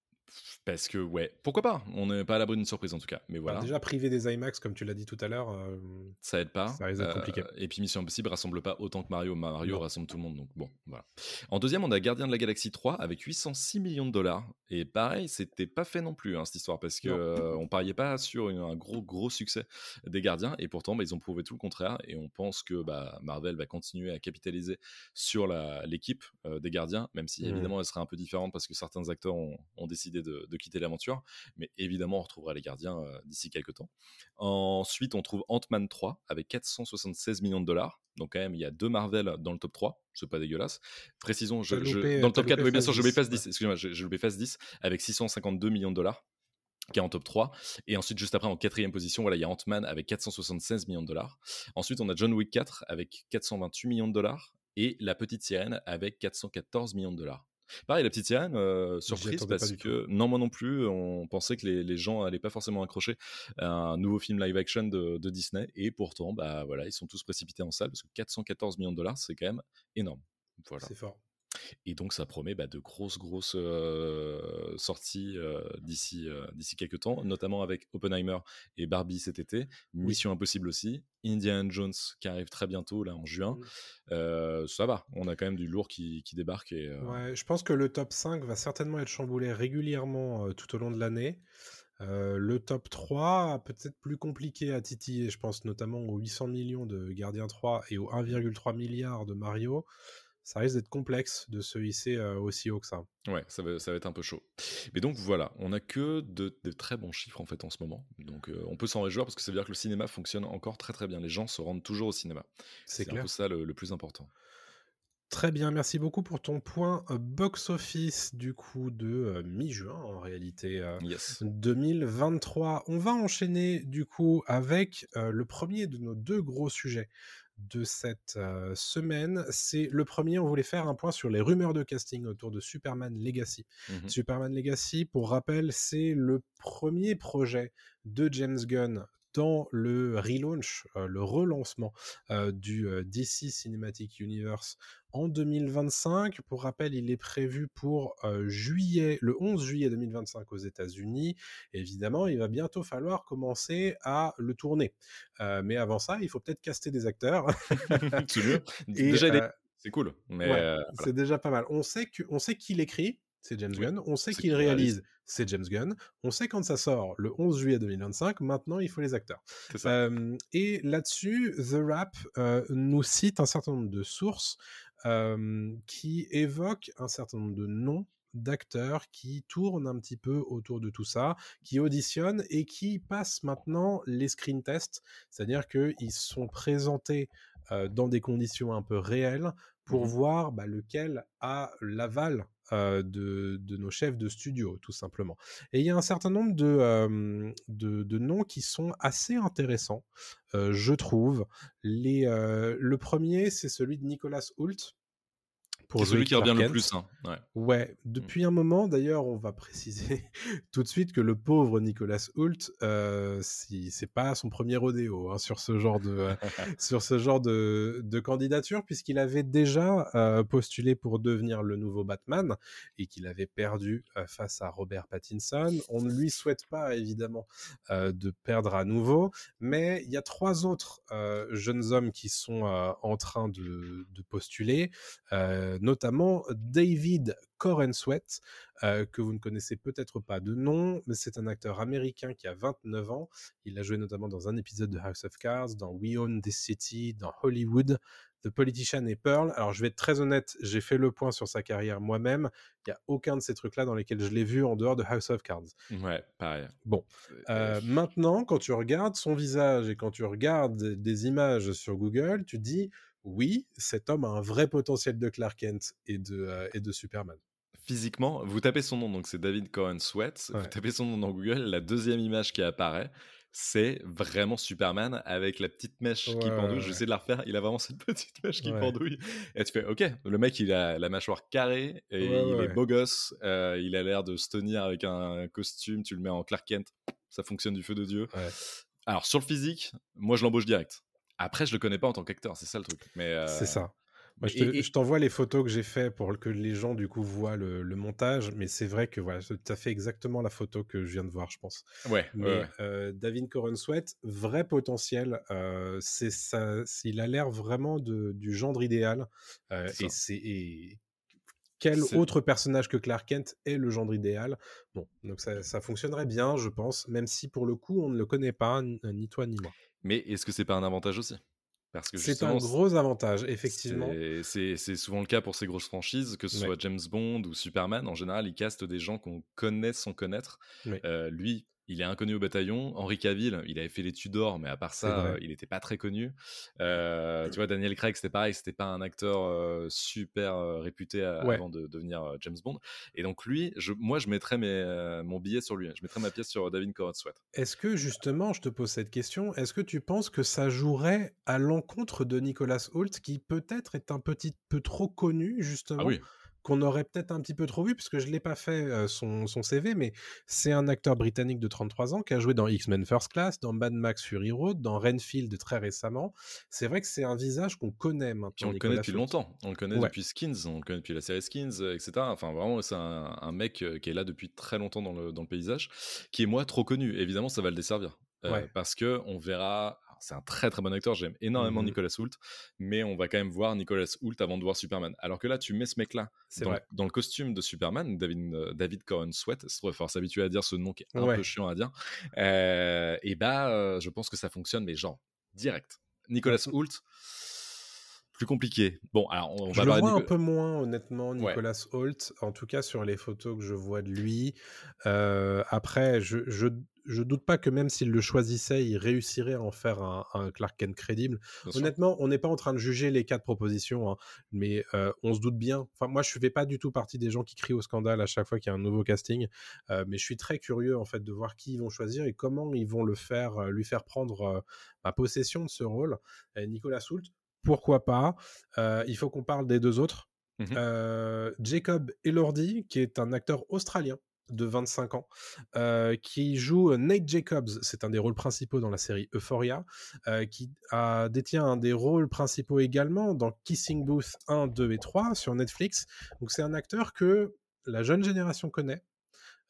Parce que, ouais, pourquoi pas? On n'est pas à l'abri d'une surprise en tout cas. Mais voilà. déjà, privé des IMAX, comme tu l'as dit tout à l'heure, euh, ça aide pas. Ça risque d'être compliqué. Euh, et puis Mission Impossible rassemble pas autant que Mario. Mario rassemble tout le monde. Donc bon, voilà. En deuxième, on a Gardien de la Galaxie 3 avec 806 millions de dollars. Et pareil, c'était pas fait non plus hein, cette histoire parce que euh, on pariait pas sur un gros gros succès des Gardiens. Et pourtant, bah, ils ont prouvé tout le contraire. Et on pense que bah, Marvel va continuer à capitaliser sur l'équipe des Gardiens, même si mmh. évidemment elle serait un peu différente parce que certains acteurs ont, décidé de, de quitter l'aventure mais évidemment, on retrouvera les gardiens euh, d'ici quelques temps. Ensuite, on trouve Ant-Man 3 avec 476 millions de dollars. Donc, quand même, il y a deux Marvel dans le top 3. C'est pas dégueulasse. Précisons, je, dans le top 4, oui, bien sûr, je vais 10. Excusez-moi, je, je phase 10 avec 652 millions de dollars qui est en top 3. Et ensuite, juste après, en quatrième position, voilà, il y a Ant-Man avec 476 millions de dollars. Ensuite, on a John Wick 4 avec 428 millions de dollars et La Petite Sirène avec 414 millions de dollars. Pareil, la petite sirène, euh, surprise parce que non, moi non plus, on pensait que les, gens allaient pas forcément accrocher à un nouveau film live action de, Disney, et pourtant, bah voilà, ils sont tous précipités en salle parce que 414 millions de dollars, c'est quand même énorme. Voilà. C'est fort. Et donc ça promet bah, de grosses grosses sorties d'ici d'ici quelques temps, notamment avec Oppenheimer et Barbie cet été, Mission Impossible aussi, Indiana Jones qui arrive très bientôt là en juin. Mmh. ça va, on a quand même du lourd qui, qui débarque. Et, ouais, je pense que le top 5 va certainement être chamboulé régulièrement tout au long de l'année. le top 3, peut-être plus compliqué à titiller, je pense notamment aux 800 millions de Gardien 3 et aux 1,3 milliard de Mario ça risque d'être complexe de se hisser aussi haut que ça. Ouais, ça va, ça va, être un peu chaud. Mais donc voilà, on a que de, très bons chiffres en fait en ce moment. Donc on peut s'en réjouir parce que ça veut dire que le cinéma fonctionne encore très très bien. Les gens se rendent toujours au cinéma. C'est un peu ça le, plus important. Très bien, merci beaucoup pour ton point box-office du coup de mi-juin en réalité 2023. On va enchaîner du coup avec le premier de nos deux gros sujets de cette semaine. C'est le premier, on voulait faire un point sur les rumeurs de casting autour de Superman Legacy. Mmh Superman Legacy, pour rappel, c'est le premier projet de James Gunn dans le relaunch, le relancement du DC Cinematic Universe en 2025. Pour rappel, il est prévu pour juillet, le 11 juillet 2025 aux États-Unis. Évidemment, il va bientôt falloir commencer à le tourner. mais avant ça, il faut peut-être caster des acteurs. déjà, c'est cool. Mais c'est déjà pas mal. On sait que, on sait qui l'écrit c'est James Gunn. On sait qu'il réalise, c'est James Gunn. On sait quand ça sort, le 11 juillet 2025. Maintenant, il faut les acteurs. et là-dessus, The Rap nous cite un certain nombre de sources qui évoquent un certain nombre de noms d'acteurs qui tournent un petit peu autour de tout ça, qui auditionnent et qui passent maintenant les screen tests, c'est-à-dire qu'ils sont présentés dans des conditions un peu réelles pour mmh voir bah, lequel a l'aval de, nos chefs de studio, tout simplement. Et il y a un certain nombre de, de, noms qui sont assez intéressants, je trouve. Les, le premier, c'est celui de Nicolas Hoult, c'est celui qui revient le plus. Hein. Ouais. Mmh. depuis un moment, d'ailleurs, on va préciser tout de suite que le pauvre Nicolas Hoult, euh, si, c'est pas son premier rodéo hein, sur ce genre de, euh, sur ce genre de, de candidature, puisqu'il avait déjà euh, postulé pour devenir le nouveau Batman et qu'il avait perdu euh, face à Robert Pattinson. On ne lui souhaite pas, évidemment, de perdre à nouveau, mais il y a trois autres jeunes hommes qui sont en train de, de postuler notamment David Corenswet, euh, que vous ne connaissez peut-être pas de nom, mais c'est un acteur américain qui a 29 ans. Il a joué notamment dans un épisode de House of Cards, dans We Own This City, dans Hollywood, The Politician et Pearl. Alors je vais être très honnête, j'ai fait le point sur sa carrière moi-même. Il n'y a aucun de ces trucs-là dans lesquels je l'ai vu en dehors de House of Cards. Ouais, pareil. Bon, euh, maintenant, quand tu regardes son visage et quand tu regardes des images sur Google, tu dis oui, cet homme a un vrai potentiel de Clark Kent et de, euh, et de Superman. Physiquement, vous tapez son nom, donc c'est David Cohen Sweat, vous tapez son nom dans Google, la deuxième image qui apparaît, c'est vraiment Superman avec la petite mèche qui pendouille. Je J'essaie de la refaire, il a vraiment cette petite mèche qui pendouille. Et tu fais, ok, le mec il a la mâchoire carrée, et il est beau gosse, euh, il a l'air de se tenir avec un costume, tu le mets en Clark Kent, ça fonctionne du feu de Dieu. Alors sur le physique, moi je l'embauche direct. Après, je le connais pas en tant qu'acteur, c'est ça le truc. Mais C'est euh, ça. Moi, je te- et- t'envoie les photos que j'ai fait pour que les gens du coup voient le, le montage, mais c'est vrai que voilà, tu as fait exactement la photo que je viens de voir, je pense. Ouais, Mais ouais, euh, David vrai potentiel, euh, c'est ça, c'est- il a l'air vraiment de, du genre idéal. euh, C'est et ça. c'est quel C'est- autre personnage que Clark Kent est le genre idéal? Bon, donc ça, ça fonctionnerait bien, je pense, même si pour le coup on ne le connaît pas, ni toi ni moi. Mais est-ce que c'est pas un avantage aussi? Parce que C'est un gros avantage, effectivement. c'est- souvent le cas pour ces grosses franchises, que ce Ouais. soit James Bond ou Superman. En général, ils castent des gens qu'on connaît sans connaître. Ouais. Euh, lui, il est inconnu au bataillon. Henri Cavill, il avait fait les Tudors, mais à part ça, euh, il n'était pas très connu. Euh, tu vois, Daniel Craig, c'était pareil, c'était pas un acteur euh, super euh, réputé à- Ouais. avant de devenir James Bond. Et donc lui, je, moi, je mettrais mes, mon billet sur lui. Je mettrais ma pièce sur David Corenswet. Est-ce que justement, je te pose cette question, est-ce que tu penses que ça jouerait à l'encontre de Nicolas Hoult, qui peut-être est un petit peu trop connu, justement? Ah oui. Qu'on aurait peut-être un petit peu trop vu, puisque je ne l'ai pas fait euh, son, son CV, mais c'est un acteur britannique de 33 ans qui a joué dans X-Men First Class, dans Mad Max Fury Road, dans Renfield très récemment. C'est vrai que c'est un visage qu'on connaît maintenant. Puis on le connaît depuis longtemps. On le connaît Ouais. depuis Skins, on le connaît depuis la série Skins, etc. Enfin, vraiment, c'est un, un mec qui est là depuis très longtemps dans le, dans le paysage, qui est moi trop connu. Évidemment, ça va le desservir. Euh, Ouais. Parce que on verra. C'est un très très bon acteur, j'aime énormément Mhm. Nicolas Hoult, mais on va quand même voir Nicolas Hoult avant de voir Superman. Alors que là, tu mets ce mec-là dans, le costume de Superman, David, euh, David Cohen Sweat, falloir s'habituer à dire ce nom qui est un Ouais. peu chiant à dire. Euh, et bah, euh, je pense que ça fonctionne, mais genre direct. Nicolas Hoult, plus compliqué. Bon, alors on, on Je va le vois un peu moins, honnêtement, Ouais. Nicolas Holt, en tout cas sur les photos que je vois de lui. Euh, après, je, je, je doute pas que même s'il le choisissait, il réussirait à en faire un, un Clark Kent crédible. Bien sûr. Honnêtement, on n'est pas en train de juger les quatre propositions, hein, mais euh, on se doute bien. Enfin, moi, je ne fais pas du tout partie des gens qui crient au scandale à chaque fois qu'il y a un nouveau casting, euh, mais je suis très curieux en fait de voir qui ils vont choisir et comment ils vont le faire, lui faire prendre ma possession de ce rôle. Et Nicolas Hoult, pourquoi pas Euh, Il faut qu'on parle des deux autres. Euh, Jacob Elordi, qui est un acteur australien de 25 ans, euh, qui joue Nate Jacobs, c'est un des rôles principaux dans la série Euphoria, euh, qui a, détient un des rôles principaux également dans Kissing Booth 1, 2 et 3 sur Netflix. Donc c'est un acteur que la jeune génération connaît.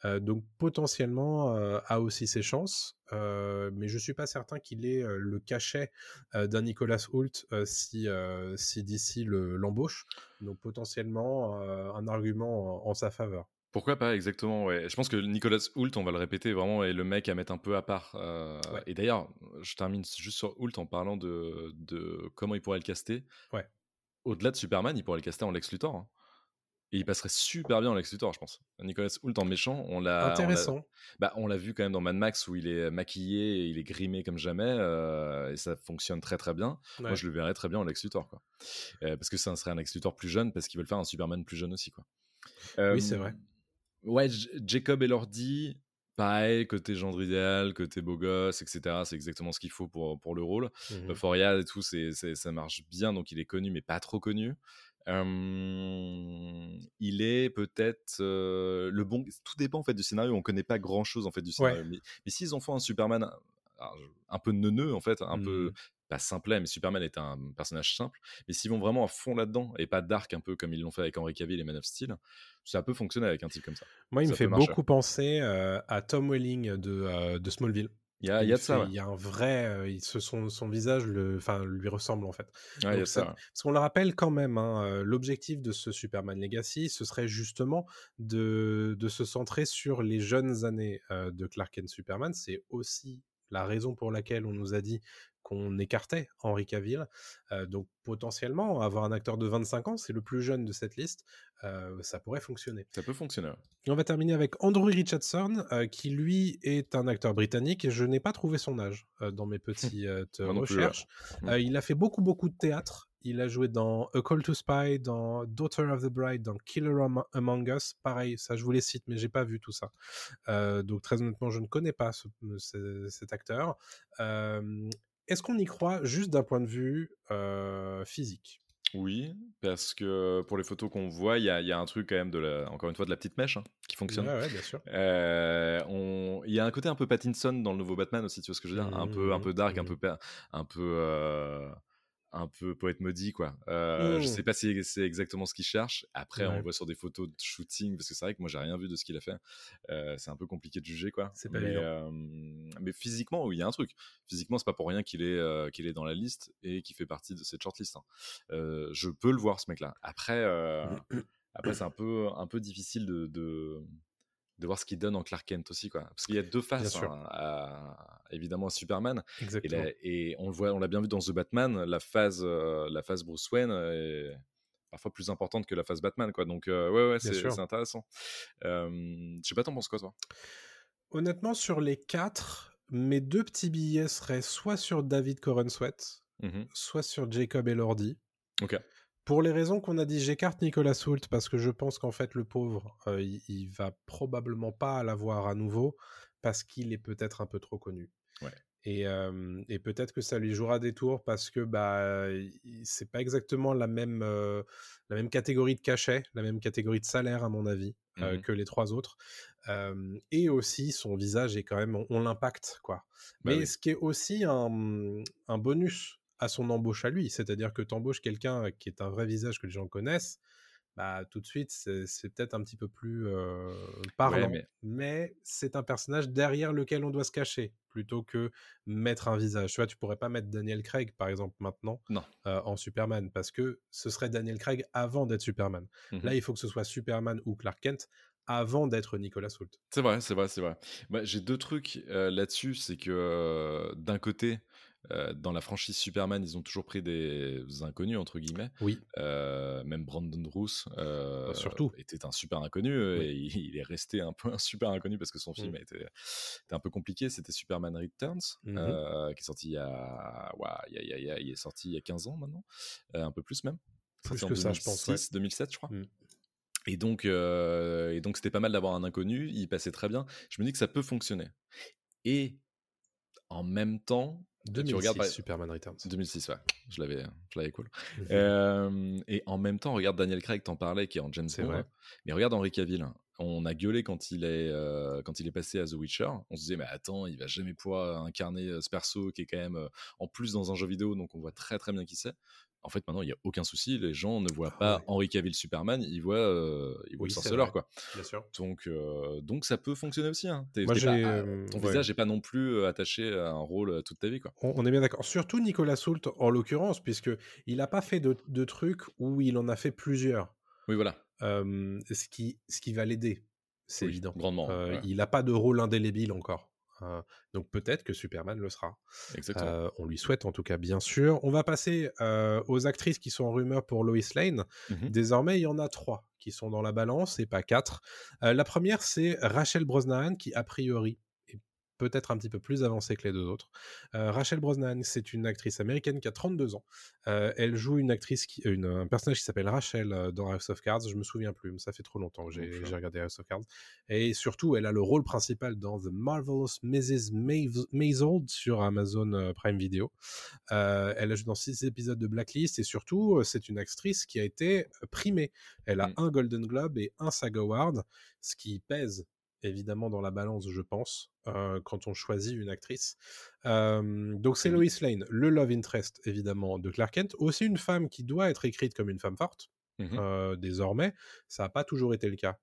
Euh, donc potentiellement euh, a aussi ses chances, euh, mais je suis pas certain qu'il ait le cachet d'un Nicolas Hoult si, si d'ici le- l'embauche. Donc potentiellement un argument en, en sa faveur. Pourquoi pas exactement ouais. Je pense que Nicolas Hoult, on va le répéter vraiment, est le mec à mettre un peu à part. euh, Ouais. Et d'ailleurs, je termine juste sur Hoult en parlant de, de comment il pourrait le caster. Ouais. Au-delà de Superman, il pourrait le caster en Lex Luthor. hein. Et il passerait super bien en Lex Luthor, je pense. Nicolas Hoult en méchant, on l'a, on l'a- Intéressant. bah, on l'a vu quand même dans Mad Max où il est maquillé, et il est grimé comme jamais, euh, et ça fonctionne très très bien. Moi, je le verrais très bien en Lex Luthor, quoi. Euh, parce que ça serait un Lex Luthor plus jeune, parce qu'ils veulent faire un Superman plus jeune aussi, quoi. Oui, c'est vrai. Ouais, J- Jacob Elordi, pareil, côté gendre idéal, côté beau gosse, etc. C'est exactement ce qu'il faut pour, pour le rôle. Mhm. Euphoria et tout, c'est- ça marche bien, donc il est connu, mais pas trop connu. Euh, il est peut-être euh, le bon. Tout dépend en fait du scénario. On connaît pas grand chose en fait du scénario. Mais, mais s'ils en font un Superman un peu neuneux en fait, un peu Mhm. pas simplet, mais Superman est un personnage simple. Mais s'ils vont vraiment à fond là-dedans et pas dark un peu comme ils l'ont fait avec Henry Cavill et Man of Steel, ça peut fonctionner avec un type comme ça. Moi, il me fait marcher. beaucoup penser euh, à Tom Welling de, de Smallville. Il y a, il y a de ça. ouais. Il y a un vrai, euh, ce- son, son visage, le, enfin, lui ressemble en fait. Ouais, il y a ça. ouais. Parce qu'on le rappelle quand même, hein, euh, l'objectif de ce Superman Legacy, ce serait justement de, de se centrer sur les jeunes années euh, de Clark Kent Superman. C'est aussi la raison pour laquelle on nous a dit qu'on écartait Henry Cavill. Euh, donc potentiellement, avoir un acteur de 25 ans, c'est le plus jeune de cette liste, euh, ça pourrait fonctionner. Ça peut fonctionner. Et on va terminer avec Andrew Richardson, euh, qui lui est un acteur britannique et je n'ai pas trouvé son âge dans mes petites plus, ouais. recherches. Mm. Euh, il a fait beaucoup beaucoup de théâtre. Il a joué dans A Call to Spy, dans Daughter of the Bride, dans Killer Am- Among Us. Pareil, ça je vous les cite, mais j'ai pas vu tout ça. Euh, donc très honnêtement, je ne connais pas ce- ce- cet acteur. Euh, Est-ce qu'on y croit juste d'un point de vue euh, physique? Oui, parce que pour les photos qu'on voit, il y a, il y a un truc quand même de la, encore une fois de la petite mèche hein, qui fonctionne. Ouais, ouais, bien sûr. Euh, Il y a un côté un peu Pattinson dans le nouveau Batman aussi, tu vois ce que je veux dire? Un peu, un peu dark, un peu, un peu, euh, un peu poète maudit, quoi. Euh, Je Mmh. sais pas si c'est exactement ce qu'il cherche. Après, on le voit sur des photos de shooting, parce que c'est vrai que moi, j'ai rien vu de ce qu'il a fait. Euh, c'est un peu compliqué de juger, quoi. C'est pas mais, euh, mais physiquement, oui, il y a un truc. Physiquement, c'est pas pour rien qu'il est, euh, qu'il est dans la liste et qu'il fait partie de cette shortlist. hein. Je peux le voir, ce mec-là. Après, après c'est un peu, un peu difficile de, de, de voir ce qu'il donne en Clark Kent aussi, quoi. Parce qu'il y a deux faces, hein, à- évidemment, à Superman. Et, la- et on le voit, on l'a bien vu dans The Batman, la phase, euh, la phase Bruce Wayne est parfois plus importante que la phase Batman, quoi. Donc euh, ouais, ouais, c'est intéressant. Euh, je sais pas, t'en penses quoi, toi? Honnêtement, sur les quatre, mes deux petits billets seraient soit sur David Corenswet, Mhm. soit sur Jacob Elordi. Ok. Pour les raisons qu'on a dit, j'écarte Nicolas Soult parce que je pense qu'en fait, le pauvre, euh, il, il va probablement pas l'avoir à nouveau parce qu'il est peut-être un peu trop connu. Ouais. Et, euh, et peut-être que ça lui jouera des tours parce que bah, c'est pas exactement la même, euh, la même catégorie de cachet, la même catégorie de salaire, à mon avis, euh, Mhm. que les trois autres. Et aussi, son visage est quand même, on, on l'impacte, quoi. Bah Mais oui. ce qui est aussi un, un bonus à son embauche à lui, c'est-à-dire que tu embauches quelqu'un qui est un vrai visage que les gens connaissent, bah tout de suite c'est peut-être un petit peu plus euh, parlant, mais- mais, c'est un personnage derrière lequel on doit se cacher plutôt que mettre un visage. Tu vois, tu pourrais pas mettre Daniel Craig par exemple maintenant Non. euh, en Superman parce que ce serait Daniel Craig avant d'être Superman. Mhm. Là, il faut que ce soit Superman ou Clark Kent avant d'être Nicolas Hoult. C'est vrai, c'est vrai, c'est vrai. Bah, J'ai deux trucs euh, là-dessus. C'est que euh, d'un côté, euh, dans la franchise Superman, ils ont toujours pris des inconnus, entre guillemets. Oui. Euh, même Brandon Roos euh, surtout. était un super inconnu Oui. et il, est resté un peu un super inconnu parce que son film Mm. était, était un peu compliqué. C'était Superman Returns Mhm. qui est sorti il y a, il, y a- il y a- il y a- il est sorti il y a 15 ans maintenant, un peu plus même. Plus Sorti en que ça, je pense, ouais. 2006, 2007, je crois. Mm. Et donc, et donc c'était pas mal d'avoir un inconnu. Il passait très bien. Je me dis que ça peut fonctionner. Et en même temps, 2006, tu regardes par- Superman Returns. 2006, ouais, je l'avais, je l'avais cool. Euh, et en même temps, regarde Daniel Craig, t'en parlais, qui est en James Bond. vrai. Mais regarde Henry Cavill. On a gueulé quand il est euh, quand il est passé à The Witcher. On se disait mais attends, il va jamais pouvoir incarner euh, ce perso qui est quand même euh, en plus dans un jeu vidéo, donc on voit très très bien qui c'est. En fait, maintenant, il n'y a aucun souci. Les gens ne voient Ah pas ouais. Henry Cavill Superman, ils voient, euh, ils voient Oui, le sorceleur, quoi. Bien sûr. Donc, donc ça peut fonctionner aussi. Hein. Moi, pas- ah, ton ouais. visage n'est pas non plus attaché à un rôle toute ta vie, quoi. On, on est bien d'accord. Surtout Nicolas Soult, en l'occurrence, puisque il n'a pas fait de, de trucs où il en a fait plusieurs. Oui, voilà. Ce, qui, ce qui va l'aider, c'est Oui, évident. grandement, ouais. Il n'a pas de rôle indélébile encore. Euh, donc peut-être que Superman le sera. Exactement. On lui souhaite en tout cas, bien sûr. On va passer aux actrices qui sont en rumeur pour Lois Lane. Mhm. Désormais, il y en a trois qui sont dans la balance et pas quatre. La première, c'est Rachel Brosnahan qui, a priori, peut-être un petit peu plus avancée que les deux autres. Euh, Rachel Brosnahan, c'est une actrice américaine qui a 32 ans. Euh, elle joue une actrice, qui, une, un personnage qui s'appelle Rachel euh, dans House of Cards. Je me souviens plus, mais ça fait trop longtemps que j'ai regardé House of Cards. Et surtout, elle a le rôle principal dans The Marvelous Mrs. Maisel sur Amazon Prime Video. Euh, elle a joué dans six épisodes de Blacklist et surtout, c'est une actrice qui a été primée. Elle a Mm. un Golden Globe et un SAG Award, ce qui pèse évidemment dans la balance, je pense, euh, quand on choisit une actrice. Euh, donc c'est. Lois Lane, le love interest évidemment de Clark Kent, aussi une femme qui doit être écrite comme une femme forte. Mhm. euh, désormais, ça n'a pas toujours été le cas,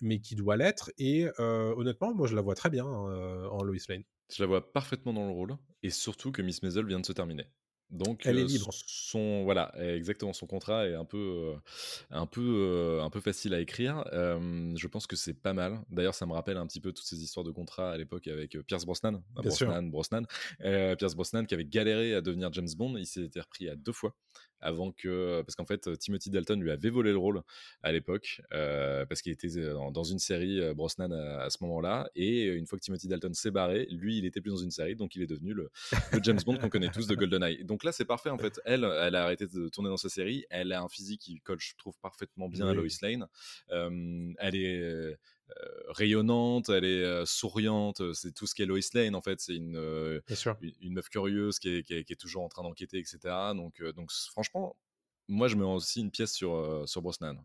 mais qui doit l'être. Et honnêtement, moi je la vois très bien euh, en Lois Lane. Je la vois parfaitement dans le rôle, et surtout que Miss Maisel vient de se terminer. Donc, Elle est libre. Son voilà, exactement. Son contrat est un peu, un peu, un peu facile à écrire. Euh, je pense que c'est pas mal. D'ailleurs, ça me rappelle un petit peu toutes ces histoires de contrats à l'époque avec Pierce Brosnan, sûr. Brosnan, Brosnan. Euh, Pierce Brosnan qui avait galéré à devenir James Bond. Il s'était repris à deux fois avant que, parce qu'en fait, Timothy Dalton lui avait volé le rôle à l'époque euh, parce qu'il était dans, dans une série euh, Brosnan à, à ce moment-là. Et une fois que Timothy Dalton s'est barré, lui, il était plus dans une série, donc il est devenu le, le James Bond qu'on connaît tous de GoldenEye. Donc là, c'est parfait en fait. Elle, elle a arrêté de tourner dans sa série. Elle a un physique qui colle, je trouve, parfaitement bien à. Lois Lane. Euh, elle est euh, rayonnante, elle est euh, souriante. C'est tout ce qu'est Lois Lane en fait. C'est une, euh, une, une meuf curieuse qui est, qui est- qui est toujours en train d'enquêter, etc. Donc, euh, donc franchement, moi, je mets aussi une pièce sur, euh, sur Brosnan.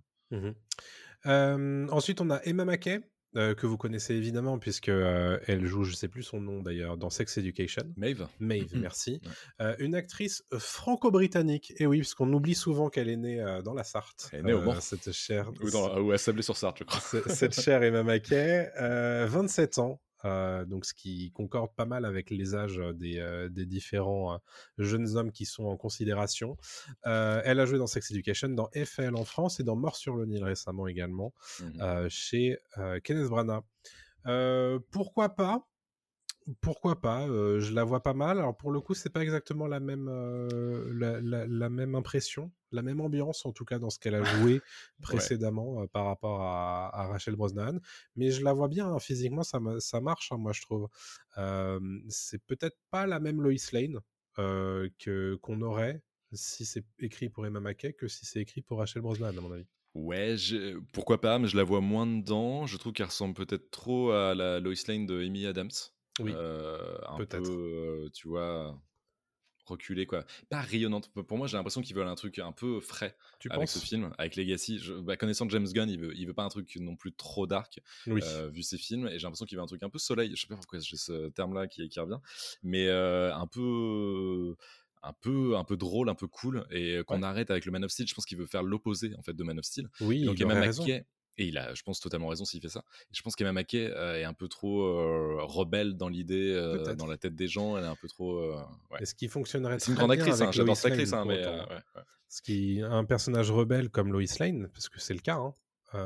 Euh, ensuite, on a Emma Mackey. Euh, que vous connaissez évidemment, puisque euh, elle joue, je sais plus son nom d'ailleurs, dans Sex Education. Maeve Maeve, merci. Ouais. Euh, une actrice franco-britannique. Et oui, parce qu'on oublie souvent qu'elle est née dans la Sarthe. Elle est née au Mans. Cette chère, Ou, dans, ou à Sablé-sur-Sarthe, je crois. ce- cette chère Emma Mackey, euh, 27 ans. Euh, donc, ce qui concorde pas mal avec les âges euh, des, euh, des différents euh, jeunes hommes qui sont en considération. Elle a joué dans Sex Education, dans FL en France et dans Mort sur le Nil récemment également, euh, chez Kenneth Branagh. Pourquoi pas? Pourquoi pas? Euh, Je la vois pas mal. Alors pour le coup, c'est pas exactement la même euh, la, la- la même impression, la même ambiance en tout cas dans ce qu'elle a joué précédemment par rapport à, à Rachel Brosnan. Mais je la vois bien hein, physiquement, ça, marche, hein, moi je trouve. C'est peut-être pas la même Lois Lane que qu'on aurait si c'est écrit pour Emma Mackey que si c'est écrit pour Rachel Brosnan à mon avis. Ouais, pourquoi pas, mais je la vois moins dedans. Je trouve qu'elle ressemble peut-être trop à la Lois Lane de Amy Adams. Oui, Euh, un peut-être. peu, euh, tu vois, reculée, quoi. Pas rayonnante. Pour moi, j'ai l'impression qu'ils veulent un truc un peu frais Tu avec ce film, avec Legacy. Je, bah, connaissant James Gunn, il veut, il veut pas un truc non plus trop dark, Oui. euh, vu ses films, et j'ai l'impression qu'il veut un truc un peu soleil. Je sais pas pourquoi j'ai ce terme-là qui, qui revient, mais euh, un peu. Un peu, un peu drôle, un peu cool, et qu'on Ouais. arrête avec le Man of Steel. Je pense qu'il veut faire l'opposé en fait de Man of Steel. oui, Et donc il Emma aurait raison. Mackey, et il a, je pense, totalement raison s'il fait ça. Et je pense qu'Emma Mackey euh, est un peu trop euh, rebelle dans l'idée, euh, dans la tête des gens. Elle est un peu trop. euh, ouais. Et ce qui fonctionnerait C'est une grande actrice, hein, j'adore cette actrice, hein, mais autant. euh, ouais, ouais. Ce qui un personnage rebelle comme Lois Lane, parce que c'est le cas. Hein.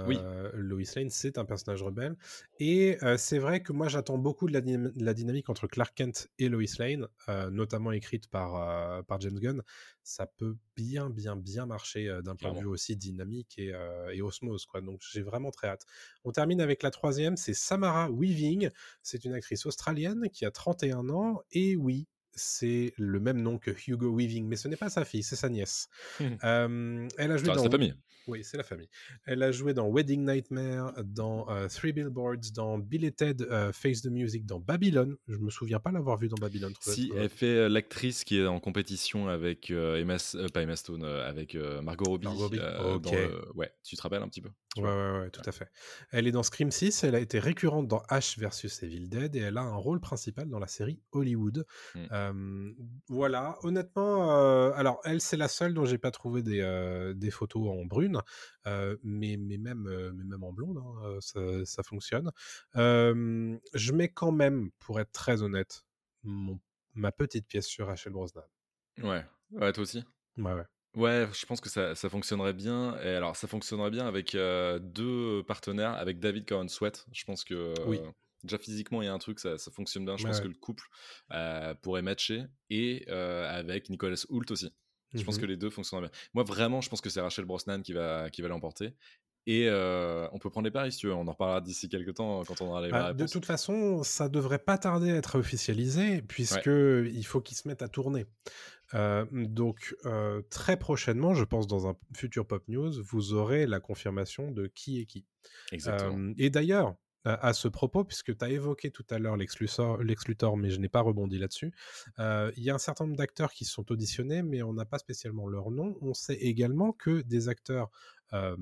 Oui. Euh, Lois Lane, c'est un personnage rebelle. Et euh, c'est vrai que moi, j'attends beaucoup de la, dynam- de la dynamique entre Clark Kent et Lois Lane, euh, notamment écrite par, par James Gunn. Ça peut bien, bien, bien marcher d'un point de vue aussi dynamique et, et osmose. Quoi. Donc, j'ai vraiment très hâte. On termine avec la troisième, c'est Samara Weaving. C'est une actrice australienne qui a 31 ans. Et oui, c'est le même nom que Hugo Weaving, mais ce n'est pas sa fille, c'est sa nièce. Euh, elle a joué Ça dans la famille. Oui, c'est la famille. Elle a joué dans Wedding Nightmare, dans euh, Three Billboards, dans Bill et Ted euh, Face the Music, dans Babylone. Je me souviens pas l'avoir vu dans Babylone. Si elle fait euh, l'actrice qui est en compétition avec Emma, S- pas Emma Stone, avec Margot Robbie. Margot Robbie, dans ouais, tu te rappelles un petit peu? Tu Ouais, vois? ouais, ouais, tout à fait. Elle est dans Scream 6, elle a été récurrente dans Ash vs Evil Dead et elle a un rôle principal dans la série Hollywood. Mm. Euh, voilà, honnêtement, euh, alors elle, c'est la seule dont j'ai pas trouvé des, euh, des photos en brune, mais, mais, même, mais même en blonde, hein, ça, ça fonctionne. Je mets quand même, pour être très honnête, mon- ma petite pièce sur Rachel Brosnan. Ouais, ouais, toi aussi? Ouais, ouais. Ouais, je pense que ça, ça fonctionnerait bien. Et alors, ça fonctionnerait bien avec euh, deux partenaires, avec David Cohen Sweat. Je pense que Oui. euh, déjà physiquement, il y a un truc, ça, ça fonctionne bien. Je Ouais, pense que le couple euh, pourrait matcher. Et avec Nicolas Hoult aussi. Je pense Mhm. que les deux fonctionneraient bien. Moi, vraiment, je pense que c'est Rachel Brosnan qui va, qui va l'emporter. Et euh, on peut prendre les paris si tu veux. On en reparlera d'ici quelques temps quand on aura les Bah, de toute façon, ça devrait pas tarder à être officialisé, puisque il faut qu'ils se mettent à tourner. Euh, donc, euh, très prochainement, je pense dans un futur Pop News, vous aurez la confirmation de qui est qui. Exactement. Euh, et d'ailleurs, à ce propos, puisque tu as évoqué tout à l'heure Lex Luthor, Lex Luthor, mais je n'ai pas rebondi là-dessus, euh, il y a un certain nombre d'acteurs qui sont auditionnés, mais on n'a pas spécialement leur nom. On sait également que des acteurs euh,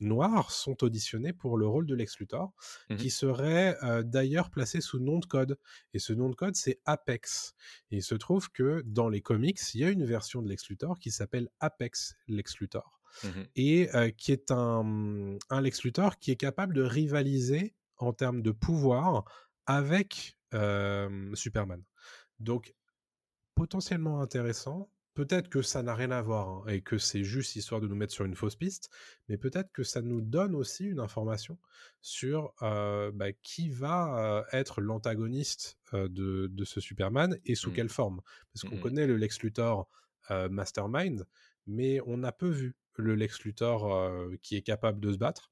noirs sont auditionnés pour le rôle de Lex Luthor, Mhm. qui serait euh, d'ailleurs placé sous nom de code. Et ce nom de code, c'est Apex. Et il se trouve que dans les comics, il y a une version de Lex Luthor qui s'appelle Apex Lex Luthor Mhm. et euh, qui est un, un Lex Luthor qui est capable de rivaliser en termes de pouvoir avec Superman. Donc, potentiellement intéressant. Peut-être que ça n'a rien à voir hein, et que c'est juste histoire de nous mettre sur une fausse piste, mais peut-être que ça nous donne aussi une information sur euh, bah, qui va être l'antagoniste euh, de, de ce Superman et sous Mhm. quelle forme? Parce qu'on Mhm. connaît le Lex Luthor euh, Mastermind, mais on a peu vu le Lex Luthor qui est capable de se battre,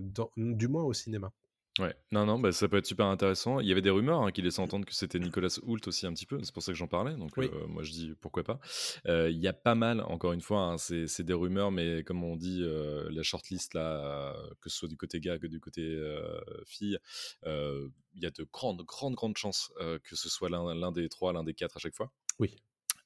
dans- du moins au cinéma. Ouais, non, non, bah, ça peut être super intéressant. Il y avait des rumeurs hein, qui laissaient entendre que c'était Nicolas Hoult aussi un petit peu, c'est pour ça que j'en parlais. Donc, Oui. euh, moi, je dis pourquoi pas. Euh, Il y a pas mal, encore une fois, hein, c'est des rumeurs, mais comme on dit, euh, la shortlist, là, que ce soit du côté gars que du côté fille, il y a de grandes, grandes, grandes chances que ce soit l'un des trois, l'un des quatre à chaque fois. Oui.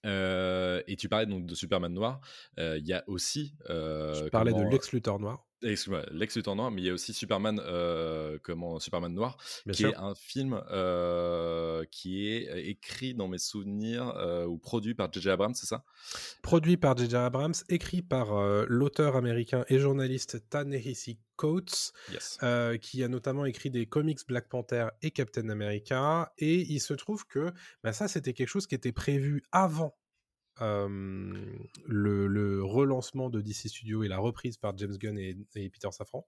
Et tu parlais donc de Superman noir. Il y a aussi. Je parlais de Lex Luthor noir. Excuse-moi, Lex Luthor noir, mais il y a aussi Superman, euh, comment, Superman noir, Bien qui sûr. est un film euh, qui est euh, écrit dans mes souvenirs euh, ou produit par J.J. Abrams, c'est ça? Produit par J.J. Abrams, écrit par l'auteur américain et journaliste Ta-Nehisi Coates, Yes. euh, qui a notamment écrit des comics Black Panther et Captain America. Et il se trouve que bah, ça, c'était quelque chose qui était prévu avant le, relancement de DC Studios et la reprise par James Gunn et, et Peter Safran.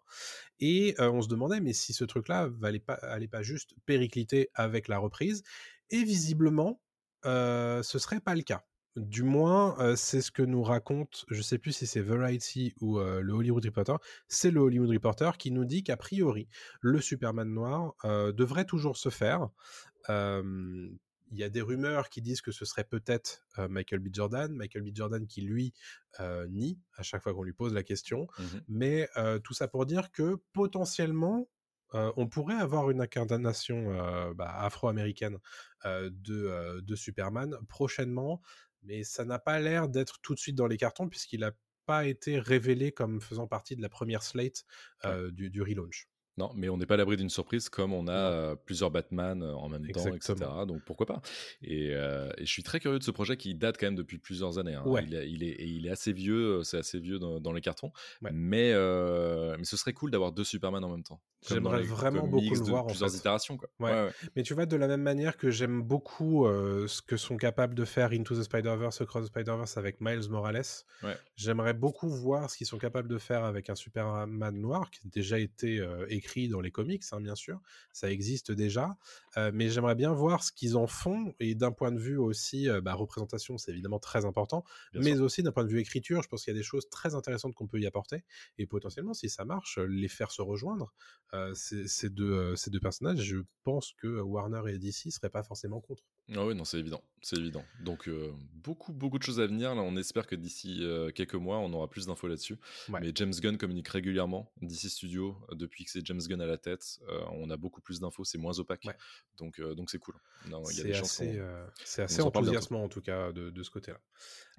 Et on se demandait, mais si ce truc-là allait pas, juste péricliter avec la reprise. Et visiblement, euh, ce serait pas le cas. Du moins, c'est ce que nous raconte, je sais plus si c'est Variety ou le Hollywood Reporter, c'est le Hollywood Reporter qui nous dit qu'a priori, le Superman noir devrait toujours se faire. Il y a des rumeurs qui disent que ce serait peut-être euh, Michael B. Jordan, Michael B. Jordan qui lui euh, nie à chaque fois qu'on lui pose la question, Mhm. mais euh, tout ça pour dire que potentiellement on pourrait avoir une incarnation bah, afro-américaine de, de Superman prochainement, mais ça n'a pas l'air d'être tout de suite dans les cartons puisqu'il n'a pas été révélé comme faisant partie de la première slate du, du relaunch. Non, mais on n'est pas à l'abri d'une surprise comme on a euh, plusieurs Batman euh, en même temps, etc. Donc pourquoi pas et, euh, et je suis très curieux de ce projet qui date quand même depuis plusieurs années. hein. Ouais. Il, est- il est, et il est assez vieux, c'est assez vieux dans, dans les cartons. Ouais. Mais, euh, mais ce serait cool d'avoir deux Superman en même temps. J'aimerais vraiment beaucoup le de voir, en Plusieurs fait. itérations, quoi. Ouais. Mais tu vois, de la même manière que j'aime beaucoup euh, ce que sont capables de faire Into the Spider-Verse, Across the Spider-Verse avec Miles Morales, j'aimerais beaucoup voir ce qu'ils sont capables de faire avec un Superman noir qui a déjà été euh, écrit dans les comics, hein, bien sûr, ça existe déjà, euh, mais j'aimerais bien voir ce qu'ils en font, et d'un point de vue aussi, bah, représentation, c'est évidemment très important, Bien mais sûr. aussi d'un point de vue écriture, je pense qu'il y a des choses très intéressantes qu'on peut y apporter, et potentiellement, si ça marche, les faire se rejoindre, euh, ces, ces deux, euh, ces deux personnages, je pense que Warner et DC seraient pas forcément contre. Ah oui, non, c'est évident, c'est évident. Donc euh, beaucoup, beaucoup de choses à venir. Là, on espère que d'ici euh, quelques mois, on aura plus d'infos là-dessus. Ouais. Mais James Gunn communique régulièrement. DC Studio, depuis que c'est James Gunn à la tête, on a beaucoup plus d'infos, c'est moins opaque. Ouais. Donc, donc c'est cool. C'est assez, c'est assez enthousiasmant en tout cas de, de ce côté-là.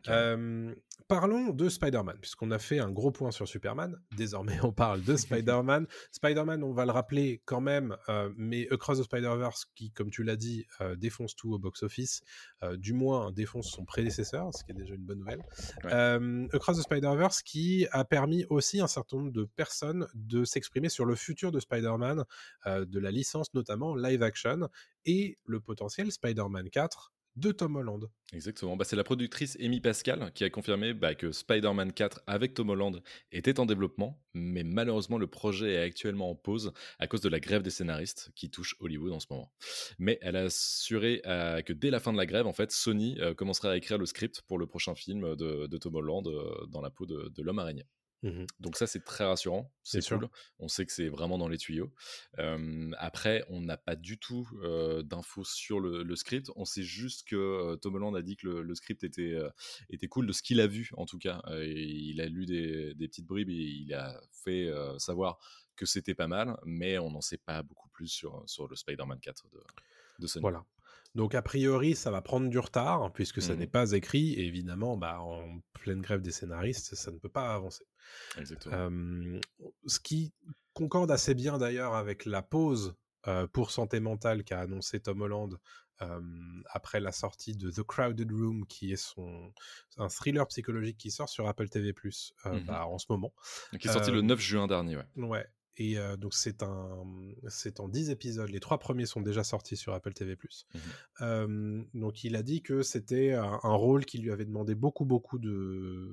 Euh, parlons de Spider-Man, puisqu'on a fait un gros point sur Superman. Désormais, on parle de Spider-Man. Spider-Man, on va le rappeler quand même, euh, mais Across the Spider-Verse, qui, comme tu l'as dit, euh, défonce tout au box-office, euh, du moins défonce son prédécesseur, ce qui est déjà une bonne nouvelle. Ouais. Across the Spider-Verse, qui a permis aussi à un certain nombre de personnes de s'exprimer sur le futur de Spider-Man, de la licence notamment live action, et le potentiel Spider-Man 4 de Tom Holland. Exactement. Bah, c'est la productrice Amy Pascal qui a confirmé bah, que Spider-Man 4 avec Tom Holland était en développement, mais malheureusement le projet est actuellement en pause à cause de la grève des scénaristes qui touche Hollywood en ce moment. Mais elle a assuré euh, que dès la fin de la grève, en fait, Sony euh, commencerait à écrire le script pour le prochain film de, Tom Holland euh, dans la peau de l'homme araignée. Donc ça, c'est très rassurant, c'est C'est sûr. cool. On sait que c'est vraiment dans les tuyaux. Euh, après, on n'a pas du tout euh, d'infos sur le, le script. On sait juste que euh, Tom Holland a dit que le, le script était, était cool de ce qu'il a vu, en tout cas. Et il a lu des, des petites bribes et il a fait savoir que c'était pas mal, mais on n'en sait pas beaucoup plus sur, sur le Spider-Man 4 de, de Sony. Voilà. Donc a priori, ça va prendre du retard puisque ça Mhm. n'est pas écrit. Et évidemment, bah, en pleine grève des scénaristes, ça ne peut pas avancer. Exactement. Ce qui concorde assez bien d'ailleurs avec la pause pour santé mentale qu'a annoncé Tom Holland euh, après la sortie de The Crowded Room, qui est son un thriller psychologique qui sort sur Apple TV+ euh, Mhm. bah, en ce moment. qui est sorti le euh, 9 juin dernier, ouais. Ouais. Et euh, donc c'est un, c'est en 10 épisodes. Les trois premiers sont déjà sortis sur Apple TV+. Mhm. Euh, donc il a dit que c'était un, un rôle qui lui avait demandé beaucoup beaucoup de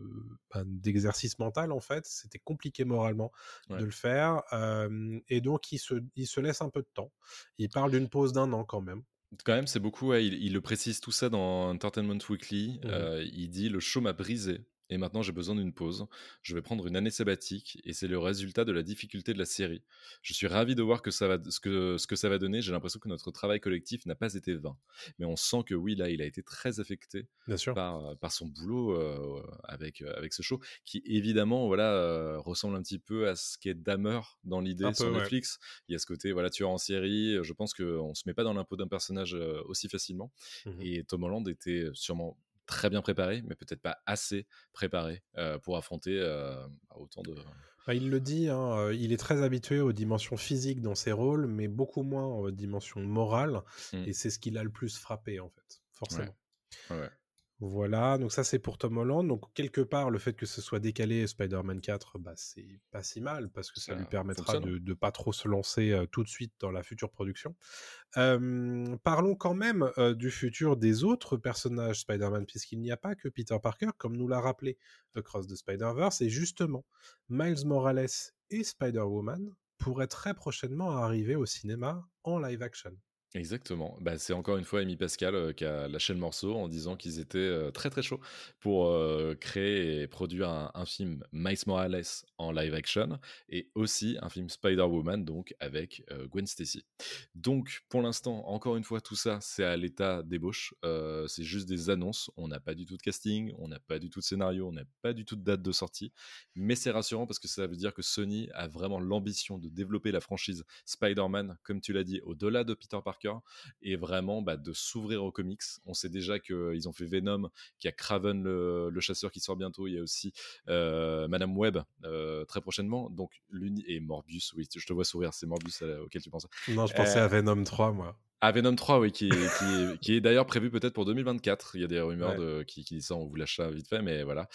ben, d'exercice mental en fait. C'était compliqué moralement Ouais. de le faire. Euh, et donc il se, il se laisse un peu de temps. Il parle d'une pause d'un an quand même. Quand même, c'est beaucoup. ouais, il, il le précise tout ça dans Entertainment Weekly. Euh, il dit le show m'a brisé et maintenant j'ai besoin d'une pause. Je vais prendre une année sabbatique et c'est le résultat de la difficulté de la série. Je suis ravi de voir que ça va, ce, que, ce que ça va donner. J'ai l'impression que notre travail collectif n'a pas été vain. Mais on sent que oui, là, il a été très affecté Bien sûr. par, par son boulot euh, avec, euh, avec ce show, qui évidemment voilà, euh, ressemble un petit peu à ce qu'est Dahmer dans l'idée sur ouais. Netflix. Il y a ce côté voilà, tueur en série. Je pense qu'on ne se met pas dans l'impôt d'un personnage euh, aussi facilement. Mhm. Et Tom Holland était sûrement très bien préparé, mais peut-être pas assez préparé euh, pour affronter euh, autant de. Bah, il le dit, hein, il est très habitué aux dimensions physiques dans ses rôles, mais beaucoup moins aux dimensions morales. Mm. Et c'est ce qui l'a le plus frappé, en fait, forcément. Ouais. Ouais. Voilà, donc ça c'est pour Tom Holland. Donc quelque part, le fait que ce soit décalé Spider-Man 4, bah, c'est pas si mal parce que ça, Ça lui permettra de, de pas trop se lancer euh, tout de suite dans la future production. Euh, parlons quand même euh, du futur des autres personnages Spider-Man, puisqu'il n'y a pas que Peter Parker, comme nous l'a rappelé Across the Spider-Verse, et justement, Miles Morales et Spider-Woman pourraient très prochainement arriver au cinéma en live action. Exactement. Bah, c'est encore une fois Amy Pascal euh, qui a lâché le morceau en disant qu'ils étaient euh, très très chauds pour euh, créer et produire un, film Miles Morales en live action et aussi un film Spider-Woman donc avec Gwen Stacy. Donc pour l'instant, encore une fois, tout ça c'est à l'état d'ébauche. C'est juste des annonces. On n'a pas du tout de casting, on n'a pas du tout de scénario, on n'a pas du tout de date de sortie. Mais c'est rassurant parce que ça veut dire que Sony a vraiment l'ambition de développer la franchise Spider-Man, comme tu l'as dit, au-delà de Peter Parker et vraiment bah, de s'ouvrir aux comics. On sait déjà qu'ils ont fait Venom, qu'il y a Craven le, le chasseur qui sort bientôt, il y a aussi euh, Madame Web euh, très prochainement, donc l'uni et Morbius, oui, je te vois sourire, c'est Morbius euh, auquel tu pensais. Non, je pensais à Venom 3, moi. Ah, Venom 3, oui, qui est, qui est, qui est d'ailleurs prévu peut-être pour 2024. Il y a des rumeurs Ouais. de, qui, qui disent ça, on vous lâche ça vite fait, mais voilà,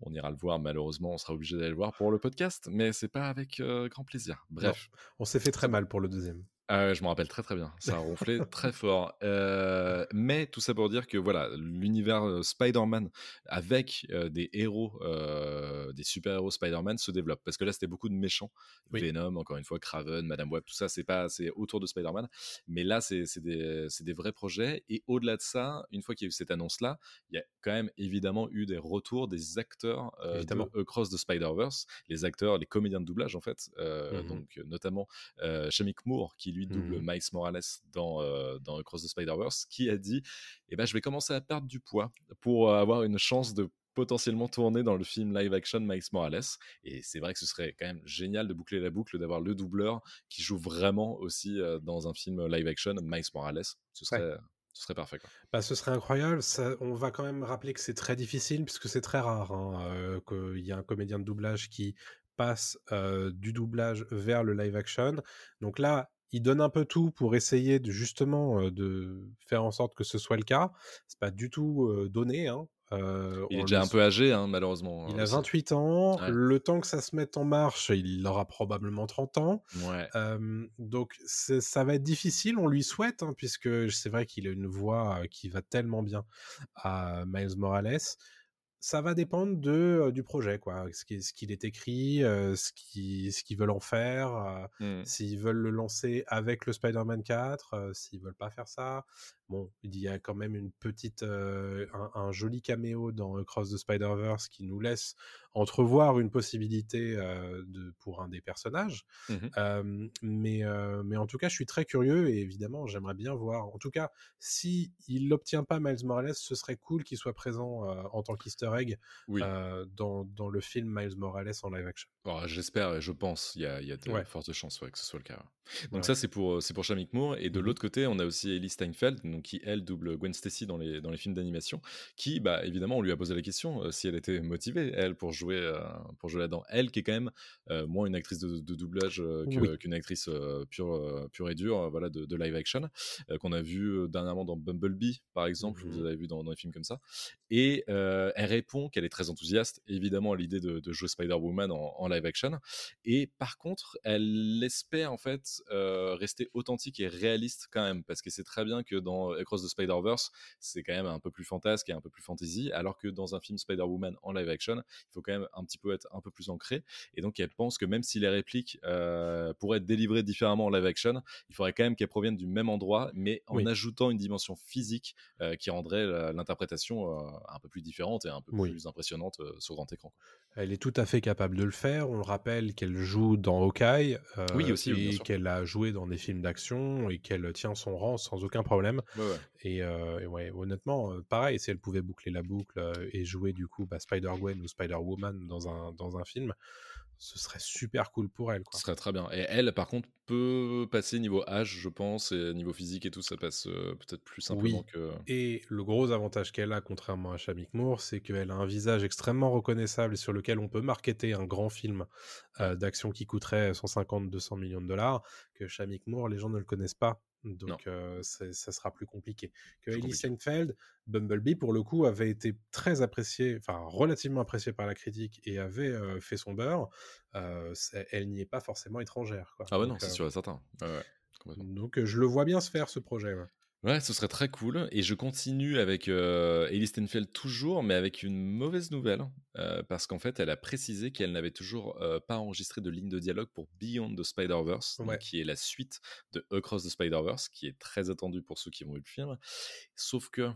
on ira le voir. Malheureusement, on sera obligé d'aller le voir pour le podcast, mais c'est pas avec euh, grand plaisir. Bref. On s'est fait très mal pour le deuxième. Ouais, je me rappelle très très bien, ça a ronflé très fort. Euh, mais tout ça pour dire que voilà, l'univers euh, Spider-Man avec euh, des héros, euh, des super-héros Spider-Man se développe. Parce que là, c'était beaucoup de méchants. Oui. Venom, encore une fois, Craven, Madame Web, tout ça, c'est pas c'est autour de Spider-Man. Mais là, c'est c'est des, c'est des vrais projets. Et au-delà de ça, une fois qu'il y a eu cette annonce-là, il y a quand même évidemment eu des retours des acteurs euh, Évidemment. de Across the Spider-Verse, les acteurs, les comédiens de doublage en fait, euh, Mhm. donc euh, notamment euh, Shamik Moore qui lui double Mhm. Miles Morales dans, euh, dans Across the Spider-Verse, qui a dit eh ben, Je vais commencer à perdre du poids pour euh, avoir une chance de potentiellement tourner dans le film live action Miles Morales. Et c'est vrai que ce serait quand même génial de boucler la boucle, d'avoir le doubleur qui joue vraiment aussi euh, dans un film live action Miles Morales. Ce serait, ce serait parfait. Quoi. Bah, ce serait incroyable. Ça, on va quand même rappeler que c'est très difficile puisque c'est très rare hein, euh, qu'il y ait un comédien de doublage qui passe euh, du doublage vers le live action. Donc là, il donne un peu tout pour essayer de justement de faire en sorte que ce soit le cas. C'est pas du tout donné. Hein. Euh, Il est déjà le un peu âgé, hein, malheureusement. Il hein, a aussi. 28 ans. Ouais. Le temps que ça se mette en marche, il aura probablement 30 ans. Ouais. Euh, donc ça va être difficile, on lui souhaite, hein, puisque c'est vrai qu'il a une voix qui va tellement bien à Miles Morales. Ça va dépendre de, euh, du projet, quoi. Ce qui- ce qu'il est écrit, euh, ce qui- ce qu'ils veulent en faire, euh, Mm. s'ils veulent le lancer avec le Spider-Man 4, euh, s'ils veulent pas faire ça. Bon, il y a quand même une petite, un, un joli caméo dans Across the Spider-Verse qui nous laisse entrevoir une possibilité euh, de, pour un des personnages. Euh, mais, euh, mais en tout cas, je suis très curieux et évidemment, j'aimerais bien voir. En tout cas, si il n'obtient pas Miles Morales, ce serait cool qu'il soit présent en tant qu'Easter egg Oui. dans, dans le film Miles Morales en live action. Alors, J'espère et je pense, il y a, y a de Ouais. fortes chances ouais, que ce soit le cas. Donc Ouais. ça, c'est pour, pour Shamik Moore. Et de Mhm. l'autre côté, on a aussi Ellie Steinfeld, donc, qui, elle, double Gwen Stacy dans les, dans les films d'animation, qui, bah, évidemment, on lui a posé la question si elle était motivée, elle, pour jouer, euh, pour jouer là-dedans. Elle, qui est quand même euh, moins une actrice de, de doublage euh, Oui. qu'une actrice pure, pure et dure, voilà, de, de live action, qu'on a vu dernièrement dans Bumblebee, par exemple, vous Mhm. avez vu dans, dans des films comme ça. Et elle répond qu'elle est très enthousiaste, évidemment, à l'idée de, de jouer Spider-Woman en, en live action. Et par contre, elle espère en fait rester authentique et réaliste quand même, parce que c'est très bien que dans Across the Spider-Verse, c'est quand même un peu plus fantasque et un peu plus fantasy, alors que dans un film Spider-Woman en live action, il faut quand même un petit peu être un peu plus ancré. Et donc, elle pense que même si les répliques euh, pourraient être délivrées différemment en live action, il faudrait quand même qu'elles proviennent du même endroit, mais en Oui. ajoutant une dimension physique euh, qui rendrait l'interprétation euh, un peu plus différente et un peu Oui. plus impressionnante sur grand écran. Elle est tout à fait capable de le faire. On le rappelle qu'elle joue dans Hawkeye Oui, aussi, et qu'elle a joué dans des films d'action et qu'elle tient son rang sans aucun problème. Ouais, ouais. Et, euh, et ouais, honnêtement, euh, pareil, si elle pouvait boucler la boucle euh, et jouer du coup bah, Spider-Gwen ou Spider-Woman dans un, dans un film, ce serait super cool pour elle. Quoi. Ce serait très bien. Et elle, par contre, peut passer niveau âge, je pense, et niveau physique et tout, ça passe euh, peut-être plus simplement Oui. que. Et le gros avantage qu'elle a, contrairement à Shamik Moore, c'est qu'elle a un visage extrêmement reconnaissable sur lequel on peut marketer un grand film euh, d'action qui coûterait 150-200 millions de dollars. Que Shamik Moore, les gens ne le connaissent pas. Donc euh, ça sera plus compliqué. Que Ellie. Seinfeld, Bumblebee, pour le coup, avait été très apprécié, enfin relativement apprécié par la critique et avait euh, fait son beurre. Euh, elle n'y est pas forcément étrangère. Quoi. Ah ouais, Donc, non, c'est sûr et certain. Ouais, donc je le vois bien se faire ce projet. ouais. Ouais, ce serait très cool. Et je continue avec euh, Ellie Steinfeld toujours, mais avec une mauvaise nouvelle. euh, parce qu'en fait, elle a précisé qu'elle n'avait toujours euh, pas enregistré de ligne de dialogue pour Beyond the Spider-Verse, Ouais. qui est la suite de Across the Spider-Verse, qui est très attendu pour ceux qui ont vu le film. Sauf que euh,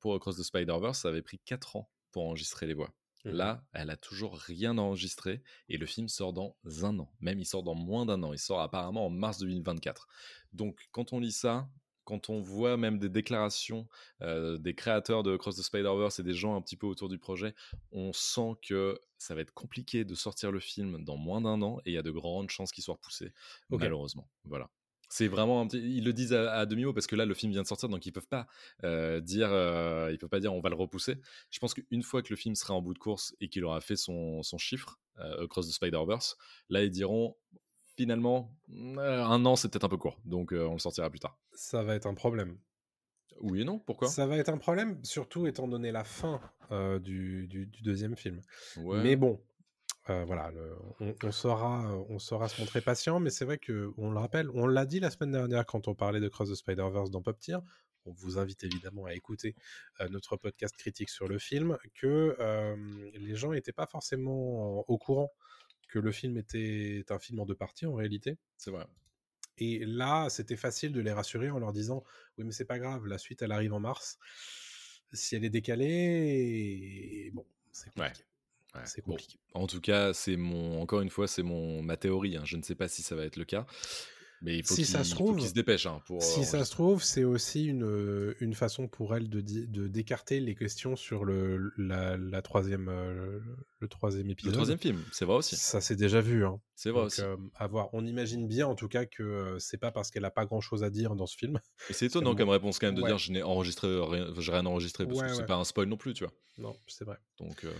pour Across the Spider-Verse, ça avait pris 4 ans pour enregistrer les voix. Mhm. Là, elle a toujours rien enregistré et le film sort dans un an. Même il sort dans moins d'un an. Il sort apparemment en mars 2024. Donc quand on lit ça, quand on voit même des déclarations euh, des créateurs de Cross the Spider-Verse et des gens un petit peu autour du projet, on sent que ça va être compliqué de sortir le film dans moins d'un an et il y a de grandes chances qu'il soit repoussé, malheureusement. Voilà. C'est vraiment un petit... Ils le disent à, à demi-mot parce que là, le film vient de sortir, donc ils peuvent pas euh, dire, euh, ils peuvent pas dire on va le repousser. Je pense qu'une fois que le film sera en bout de course et qu'il aura fait son, son chiffre, Across the Spider-Verse, là, ils diront finalement, euh, un an, c'est peut-être un peu court, donc on le sortira plus tard. Ça va être un problème. Oui et non, pourquoi? Ça va être un problème, surtout étant donné la fin euh, du, du- du deuxième film. Ouais. Mais bon, euh, voilà, le- on, on saura, on saura se montrer patient, mais c'est vrai que on le rappelle, on l'a dit la semaine dernière quand on parlait de Cross the Spider-Verse dans Pop Tier. On vous invite évidemment à écouter euh, notre podcast critique sur le film, que les gens n'étaient pas forcément au courant que le film était un film en deux parties en réalité. C'est vrai. Et là, c'était facile de les rassurer en leur disant Oui, mais c'est pas grave, la suite, elle arrive en mars. Si elle est décalée, bon, c'est Ouais. compliqué. Ouais. C'est Bon, compliqué. en tout cas, c'est mon, encore une fois, c'est mon ma théorie. hein. Je ne sais pas si ça va être le cas, mais il faut Si qu'il ça se trouve- se dépêche hein, pour. Si euh, ça se trouve, c'est aussi une, euh, une façon pour elle de, d'écarter les questions sur le, la, la troisième, euh, le troisième le épisode. troisième film, c'est vrai aussi. Ça s'est déjà vu. Hein. C'est vrai Donc, aussi. euh, à voir. On imagine bien, en tout cas, que euh, c'est pas parce qu'elle a pas grand chose à dire dans ce film. Et c'est étonnant comme réponse quand même de Ouais. dire je n'ai enregistré rien, rien enregistré parce Ouais, que c'est ouais. pas un spoil non plus, tu vois. Non, c'est vrai. Donc euh,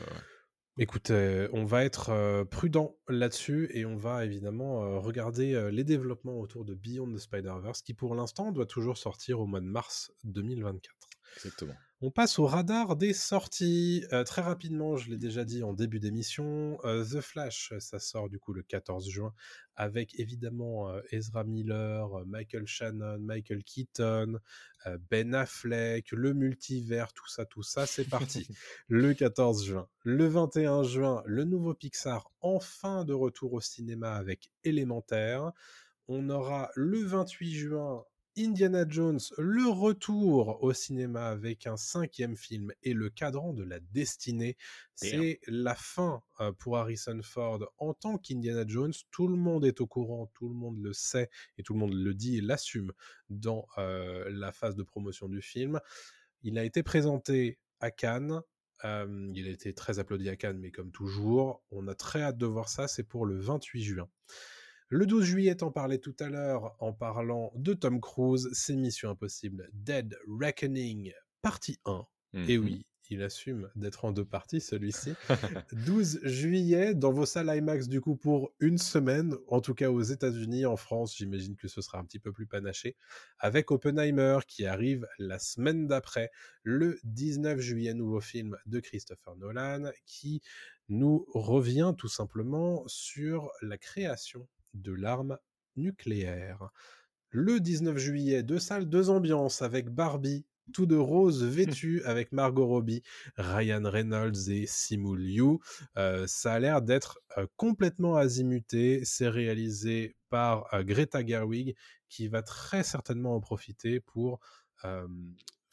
Écoute, euh, on va être euh, prudent là-dessus et on va évidemment euh, regarder les développements autour de Beyond the Spider-Verse qui pour l'instant doit toujours sortir au mois de mars 2024. exactement. On passe au radar des sorties. Euh, très rapidement, je l'ai déjà dit en début d'émission, euh, The Flash, ça sort du coup le 14 juin avec évidemment euh, Ezra Miller, Michael Shannon, Michael Keaton, Ben Affleck, le multivers, tout ça, tout ça, c'est parti. le 14 juin. Le 21 juin, le nouveau Pixar enfin de retour au cinéma avec Élémentaire. On aura le 28 juin Indiana Jones, le retour au cinéma avec un cinquième film et le cadran de la destinée. C'est la fin euh, pour Harrison Ford en tant qu'Indiana Jones. Tout le monde est au courant, tout le monde le sait et tout le monde le dit et l'assume dans euh, la phase de promotion du film. Il a été présenté à Cannes. Euh, il a été très applaudi à Cannes, mais comme toujours, on a très hâte de voir ça. C'est pour le 28 juin. Le 12 juillet, t'en parlais tout à l'heure en parlant de Tom Cruise, c'est Mission Impossible Dead Reckoning, partie 1. Et Mhm. oui, il assume d'être en deux parties, celui-ci. 12 juillet, dans vos salles IMAX, du coup, pour une semaine, en tout cas aux États-Unis, en France, j'imagine que ce sera un petit peu plus panaché, avec Oppenheimer qui arrive la semaine d'après, le 19 juillet, nouveau film de Christopher Nolan, qui nous revient tout simplement sur la création de l'arme nucléaire. Le 19 juillet, deux salles, deux ambiances avec Barbie, tout de rose vêtu avec Margot Robbie, Ryan Reynolds et Simu Liu. Euh, ça a l'air d'être euh, complètement azimuté. C'est réalisé par euh, Greta Gerwig qui va très certainement en profiter pour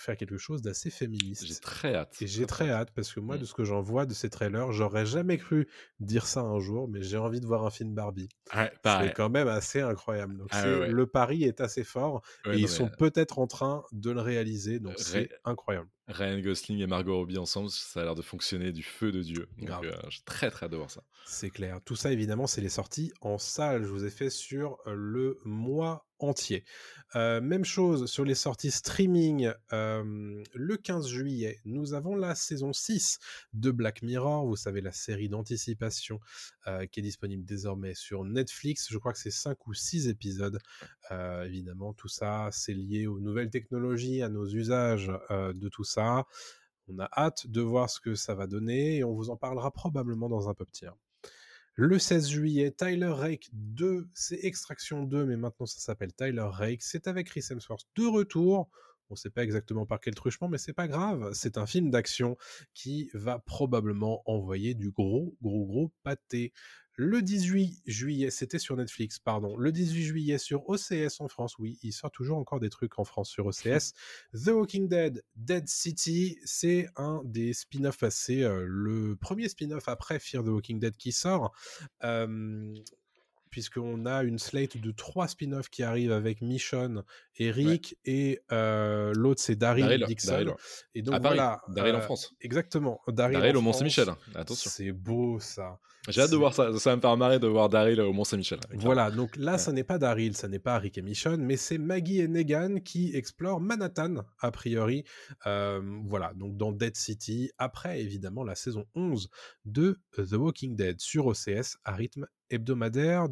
faire quelque chose d'assez féministe. J'ai très hâte. Et j'ai très hâte parce que moi, Mm. de ce que j'en vois de ces trailers, j'aurais jamais cru dire ça un jour, mais j'ai envie de voir un film Barbie. Ouais, C'est quand même assez incroyable. Donc Ah ouais. Le pari est assez fort Ouais, et non, ils sont mais, peut-être en train de le réaliser. Donc Euh, c'est incroyable. Ryan Gosling et Margot Robbie ensemble, ça a l'air de fonctionner du feu de Dieu. Donc euh, j'ai très très hâte de voir ça. C'est clair. Tout ça, évidemment, c'est les sorties en salle. Je vous ai fait sur euh, le mois entier. Même chose sur les sorties streaming. le 15 juillet, nous avons la saison 6 de Black Mirror. Vous savez, la série d'anticipation qui est disponible désormais sur Netflix. Je crois que c'est 5 ou 6 épisodes. Évidemment, tout ça, c'est lié aux nouvelles technologies, à nos usages de tout ça. On a hâte de voir ce que ça va donner et on vous en parlera probablement dans un peu petit. Le 16 juillet, Tyler Rake 2, c'est Extraction 2, mais maintenant ça s'appelle Tyler Rake. C'est avec Chris Hemsworth de retour. On ne sait pas exactement par quel truchement, mais c'est pas grave. C'est un film d'action qui va probablement envoyer du gros, gros, gros pâté. Le 18 juillet, c'était sur Netflix, pardon. Le 18 juillet sur OCS en France, oui, il sort toujours encore des trucs en France sur OCS. The Walking Dead, Dead City, c'est un des spin-offs passés, euh, le premier spin-off après Fear the Walking Dead qui sort. Euh, puisqu'on a une slate de trois spin-offs qui arrivent avec Michonne, Eric et euh, l'autre c'est Daryl, Daryl, Dixon. Daryl. Et donc à Paris, voilà, Daryl en euh, France. Exactement, Daryl, au Mont-Saint-Michel. France. Attention. C'est beau ça. J'ai hâte de voir ça. Ça va me faire marrer de voir Daryl au Mont-Saint-Michel. clairement. Voilà, donc là, Ouais. ça n'est pas Daryl, ça n'est pas Rick et Michonne, mais c'est Maggie et Negan qui explorent Manhattan, a priori. Euh, voilà, donc dans Dead City, après évidemment la saison 11 de The Walking Dead sur OCS à rythme hebdomadaire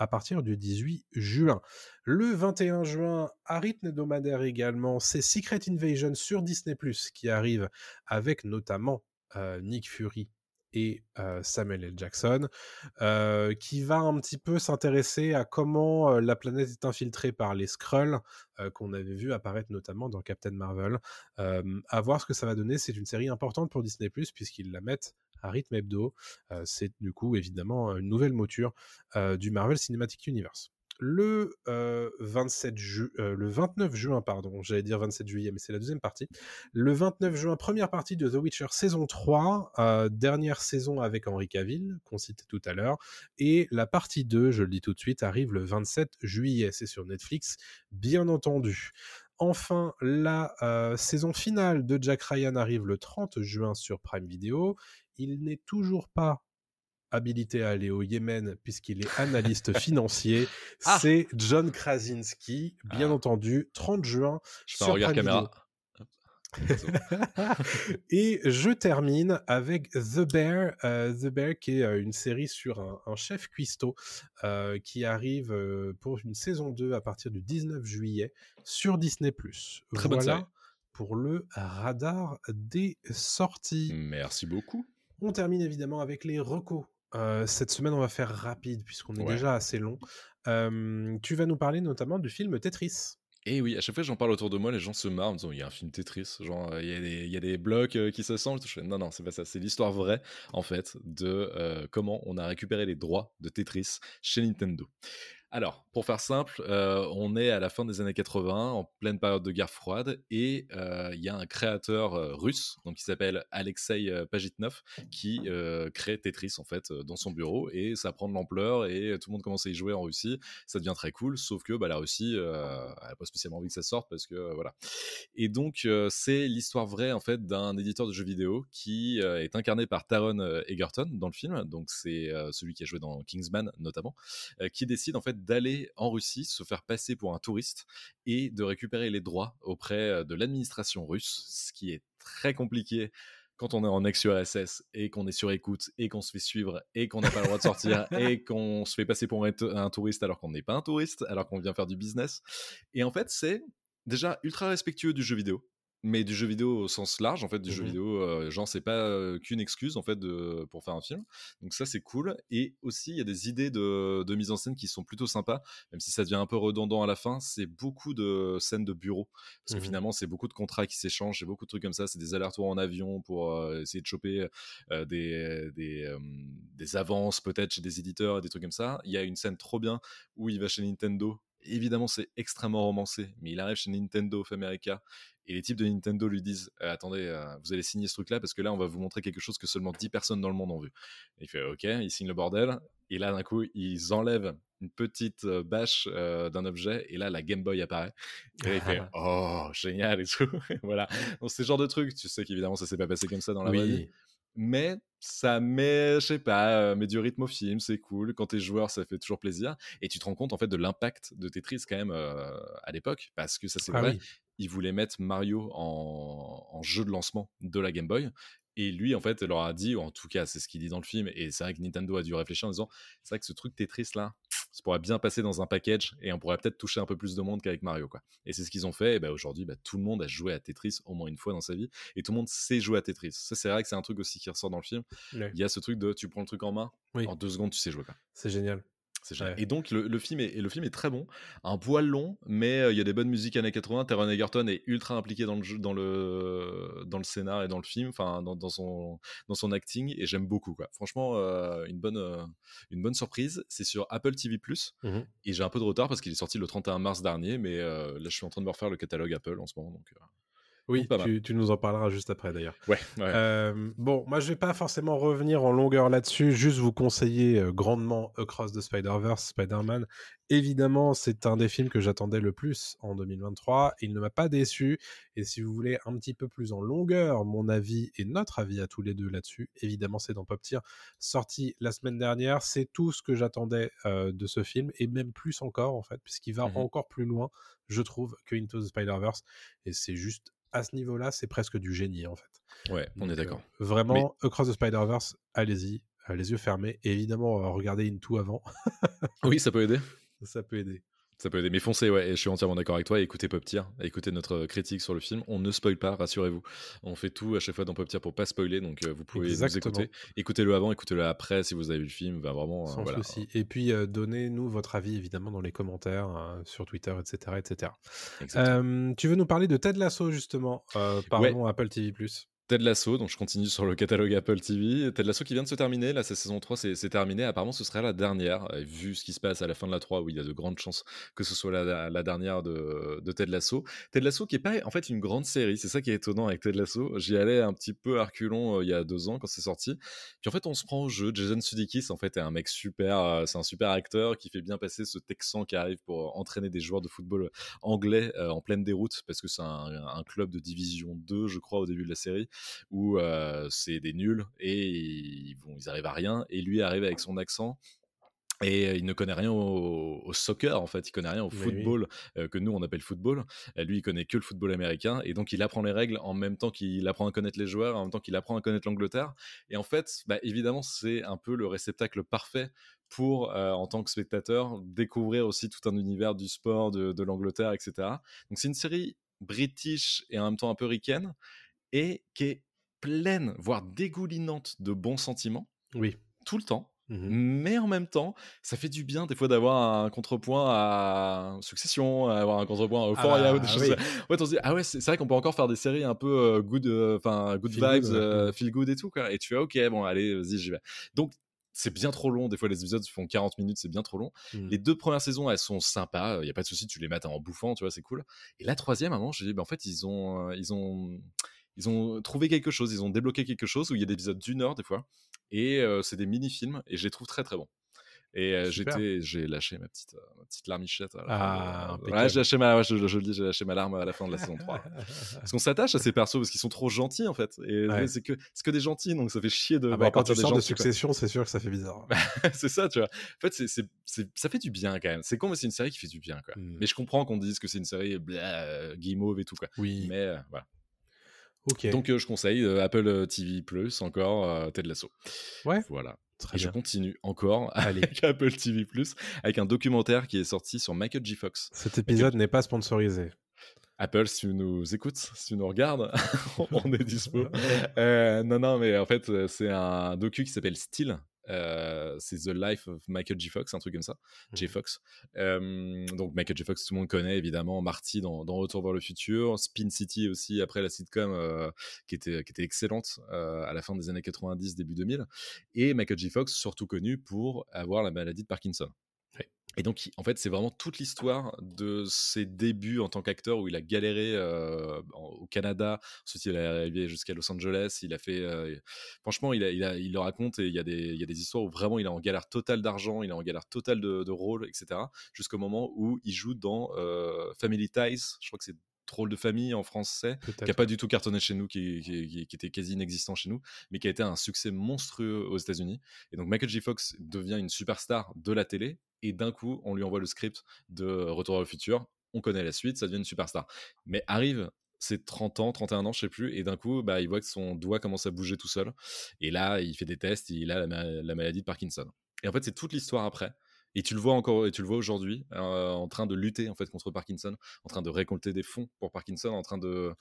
à partir du 18 juin. Le 21 juin, à rythme hebdomadaire également, c'est Secret Invasion sur Disney ⁇ qui arrive avec notamment euh, Nick Fury et euh, Samuel L. Jackson euh, qui va un petit peu s'intéresser à comment la planète est infiltrée par les Skrulls, qu'on avait vu apparaître notamment dans Captain Marvel. À voir ce que ça va donner, c'est une série importante pour Disney+, puisqu'ils la mettent à rythme hebdo. Euh, c'est du coup évidemment une nouvelle mouture euh, du Marvel Cinematic Universe. Le, euh, 27 ju- euh, le 29 juin, pardon, j'allais dire 27 juillet, mais c'est la deuxième partie. Le 29 juin, première partie de The Witcher saison 3, euh, dernière saison avec Henry Cavill, qu'on citait tout à l'heure. Et la partie 2, je le dis tout de suite, arrive le 27 juillet. C'est sur Netflix, bien entendu. Enfin, la euh, saison finale de Jack Ryan arrive le 30 juin sur Prime Video. Il n'est toujours pas habilité à aller au Yémen puisqu'il est analyste financier. Ah C'est John Krasinski, bien Ah. entendu, 30 juin Je sur Prime caméra. et je termine avec The Bear, euh, The Bear qui est euh, une série sur un, un chef cuistot euh, qui arrive pour une saison 2 à partir du 19 juillet sur Disney+. Très bonne voilà série. pour le radar des sorties. Merci beaucoup. On termine évidemment avec les recos. Euh, cette semaine, on va faire rapide puisqu'on est Ouais. déjà assez long. Tu vas nous parler notamment du film Tetris. Et oui, à chaque fois que j'en parle autour de moi, les gens se marrent en disant il y a un film Tetris, genre il y, a des- il y a des blocs euh, qui s'assemblent. Non, non, c'est pas ça. C'est l'histoire vraie, en fait, de euh, comment on a récupéré les droits de Tetris chez Nintendo. Alors, pour faire simple, euh, on est à la fin des années 80, en pleine période de guerre froide, et euh, il y a un créateur euh, russe, donc qui s'appelle Alexei Pajitnov, qui crée Tetris en fait dans son bureau, et ça prend de l'ampleur, et tout le monde commence à y jouer en Russie. Ça devient très cool, sauf que bah, la Russie, elle n'a pas spécialement envie que ça sorte parce que voilà. Et donc, c'est l'histoire vraie en fait d'un éditeur de jeux vidéo qui est incarné par Taron Egerton dans le film. Donc, c'est celui qui a joué dans Kingsman notamment, qui décide en fait d'aller en Russie, se faire passer pour un touriste et de récupérer les droits auprès de l'administration russe, ce qui est très compliqué quand on est en ex-URSS et qu'on est sur écoute et qu'on se fait suivre et qu'on n'a pas le droit de sortir et qu'on se fait passer pour un touriste alors qu'on n'est pas un touriste, alors qu'on vient faire du business. Et en fait, c'est déjà ultra respectueux du jeu vidéo mais du jeu vidéo au sens large en fait du jeu Mhm. vidéo euh, genre c'est pas euh, qu'une excuse en fait de, pour faire un film. Donc ça c'est cool. Et aussi il y a des idées de, de mise en scène qui sont plutôt sympas. Même si ça devient un peu redondant à la fin c'est beaucoup de scènes de bureau. Parce que Mhm. finalement c'est beaucoup de contrats qui s'échangent c'est beaucoup de trucs comme ça. C'est des allers-retours en avion pour euh, essayer de choper des, des, des avances peut-être chez des éditeurs et des trucs comme ça. Il y a une scène trop bien où il va chez Nintendo. Évidemment, c'est extrêmement romancé, mais il arrive chez Nintendo of America Et les types de Nintendo lui disent euh, Attendez, euh, vous allez signer ce truc-là parce que là, on va vous montrer quelque chose que seulement 10 personnes dans le monde ont vu. Et il fait Ok, il signe le bordel. Et là, d'un coup, ils enlèvent une petite euh, bâche euh, d'un objet et là, la Game Boy apparaît. Et là, il fait Oh, génial et tout. voilà. Donc, c'est ce genre de truc. Tu sais qu'évidemment, ça s'est pas passé comme ça dans la vraie vie. Mais ça met, je sais pas, euh, met du rythme au film, c'est cool. Quand t'es joueur, ça fait toujours plaisir. Et tu te rends compte en fait de l'impact de Tetris quand même euh, à l'époque, parce que ça c'est Ah vrai. oui. Ils voulaient mettre Mario en, en jeu de lancement de la Game Boy. Et lui, en fait, leur a dit, ou en tout cas, c'est ce qu'il dit dans le film, et c'est vrai que Nintendo a dû réfléchir en disant, c'est vrai que ce truc Tetris là, ça pourrait bien passer dans un package, et on pourrait peut-être toucher un peu plus de monde qu'avec Mario, quoi. Et c'est ce qu'ils ont fait, et ben aujourd'hui, bah, tout le monde a joué à Tetris au moins une fois dans sa vie, et tout le monde sait jouer à Tetris. Ça, c'est vrai que c'est un truc aussi qui ressort dans le film. Ouais. Il y a ce truc de, tu prends le truc en main, Oui. en deux secondes, tu sais jouer. C'est génial. Ouais. Et donc le, le film est, et le film est très bon, un poil long, mais euh, il y a des bonnes musiques années 80. Taron Egerton est ultra impliqué dans le jeu, dans le dans le scénar et dans le film, enfin dans, dans son dans son acting, et j'aime beaucoup quoi. Franchement, euh, une bonne euh, une bonne surprise. C'est sur Apple TV Mhm. et j'ai un peu de retard parce qu'il est sorti le 31 mars dernier, mais là je suis en train de me refaire le catalogue Apple en ce moment, donc Oui, tu, tu nous en parleras juste après d'ailleurs. ouais. ouais. Euh, bon, moi je vais pas forcément revenir en longueur là-dessus, juste vous conseiller euh, grandement Across the Spider-Verse, Spider-Man. Évidemment, c'est un des films que j'attendais le plus en 2023. Il ne m'a pas déçu. Et si vous voulez un petit peu plus en longueur, mon avis et notre avis à tous les deux là-dessus, évidemment, c'est dans Pop Tier, sorti la semaine dernière. C'est tout ce que j'attendais euh, de ce film, et même plus encore en fait, puisqu'il va Mhm. encore plus loin, je trouve, que Into the Spider-Verse. Et c'est juste à ce niveau-là, c'est presque du génie en fait. ouais, on Donc, est d'accord. euh, vraiment, Across the Spider-Verse, allez-y, euh, les yeux fermés. Et évidemment, euh, regardez Into avant, Oui, ça peut aider. ça peut aider. Ça peut aider. Mais foncez, ouais, et je suis entièrement d'accord avec toi. Écoutez Pop Tier, écoutez notre critique sur le film. On ne spoil pas, rassurez-vous. On fait tout à chaque fois dans Pop Tier pour pas spoiler, donc euh, vous pouvez Exactement. nous écouter. Écoutez-le avant, écoutez-le après si vous avez vu le film. Vraiment. euh, Sans voilà. souci. Et puis, euh, donnez-nous votre avis, évidemment, dans les commentaires, euh, sur Twitter, etc. etc. Euh, tu veux nous parler de Ted Lasso, justement? Euh, Pardon, Apple TV+. Ted Lasso, donc je continue sur le catalogue Apple TV. Ted Lasso qui vient de se terminer, là, sa saison 3 c'est terminé. Apparemment, ce serait la dernière. Et vu ce qui se passe à la fin de la 3, où il y a de grandes chances que ce soit la, dernière de, de Ted Lasso. Ted Lasso qui est pas en fait une grande série, c'est ça qui est étonnant avec Ted Lasso. J'y allais un petit peu à reculons euh, il y a deux ans quand c'est sorti. Puis en fait, on se prend au jeu. Jason Sudeikis, en fait, est un mec super, euh, c'est un super acteur qui fait bien passer ce Texan qui arrive pour entraîner des joueurs de football anglais euh, en pleine déroute parce que c'est un, un club de division 2, je crois, au début de la série où c'est des nuls et ils, bon, ils arrivent à rien. Et lui arrive avec son accent. Et il ne connaît rien au, au soccer, en fait, il connaît rien au oui. football euh, que nous on appelle football. Euh, lui, il connaît que le football américain, et donc il apprend les règles en même temps qu'il apprend à connaître les joueurs, en même temps qu'il apprend à connaître l'Angleterre. Et en fait, bah, évidemment, c'est un peu le réceptacle parfait pour, euh, en tant que spectateur, découvrir aussi tout un univers du sport, de, de l'Angleterre, etc. Donc c'est une série british et en même temps un peu ricaine, et qui est pleine, voire dégoulinante de bons sentiments, Oui. tout le temps. Mhm. Mais en même temps, ça fait du bien des fois d'avoir un contrepoint à Succession, avoir un contrepoint à Euphoria Ah, ou des choses. oui. Fait, on se dit ah ouais, c'est vrai qu'on peut encore faire des séries un peu euh, good, euh, enfin good Feel vibes, good, ouais. euh, feel good et tout quoi. Et tu fais ok, bon allez, vas-y, j'y vais. Donc c'est bien trop long. Des fois, les épisodes font 40 minutes, c'est bien trop long. Mhm. Les deux premières saisons, elles sont sympas. Il y a pas de souci, tu les mates en bouffant, tu vois, c'est cool. Et la troisième, à un moment, j'ai dit, bah, en fait, ils ont, ils ont, ils ont trouvé quelque chose. Ils ont débloqué quelque chose où il y a des épisodes d'une heure des fois, et euh, c'est des mini-films, et je les trouve très très bons. Et euh, j'étais, j'ai lâché ma petite, euh, ma petite larmichette. À la Ah, fin de- impeccable. ouais, j'ai lâché ma, ouais, je, je le dis, j'ai lâché ma larme à la fin de la saison 3. Parce qu'on s'attache à ces persos parce qu'ils sont trop gentils en fait. Et Ouais. c'est que, c'est que des gentils, donc ça fait chier de Ah bah, voir quand tu des sors de. Succession, c'est sûr que ça fait bizarre. c'est ça, tu vois. En fait, c'est, c'est, c'est- ça fait du bien quand même. C'est con, mais c'est une série qui fait du bien, quoi. Mm. Mais je comprends qu'on dise que c'est une série blah, guimauve et tout, quoi. Oui. Mais euh, voilà. Donc, euh, je conseille euh, Apple euh, TV Plus, encore, euh, Ted Lasso. Ouais. Voilà. Très Et je continue encore Allez. avec Apple TV Plus, avec un documentaire qui est sorti sur Michael J. Fox. Cet épisode n'est pas sponsorisé. Apple, si tu nous écoutes, si tu nous regardes, on est dispo. Euh, non, non, mais en fait, c'est un docu qui s'appelle Still. Euh, c'est The Life of Michael J. Fox, un truc comme ça. J. Fox. Euh, donc, Michael J. Fox, tout le monde connaît évidemment. Marty dans, dans Retour vers le futur. Spin City aussi, après la sitcom, euh, qui, était, qui était excellente à la fin des années 90, début 2000. Et Michael J. Fox, surtout connu pour avoir la maladie de Parkinson. Et donc, en fait, c'est vraiment toute l'histoire de ses débuts en tant qu'acteur où il a galéré euh, au Canada. Ensuite, il est arrivé jusqu'à Los Angeles. Il a fait. euh, franchement, il, le raconte et il y, a des, histoires où vraiment il est en galère totale d'argent, il est en galère totale de, de rôle, etc. Jusqu'au moment où il joue dans euh, Family Ties. Je crois que c'est Drôle de famille en français, qui n'a pas du tout cartonné chez nous, qui, qui- qui- qui était quasi inexistant chez nous, mais qui a été un succès monstrueux aux États-Unis. Et donc Michael J. Fox devient une superstar de la télé, et d'un coup, on lui envoie le script de Retour vers le futur. On connaît la suite, ça devient une superstar. Mais arrive ses 30 ans, 31 ans, je sais plus, et d'un coup, bah, il voit que son doigt commence à bouger tout seul. Et là, il fait des tests, il a la, ma- la maladie de Parkinson. Et en fait, c'est toute l'histoire après. Et tu le vois encore, et tu le vois aujourd'hui, euh, en train de lutter en fait contre Parkinson, en train de récolter des fonds pour Parkinson, en train de,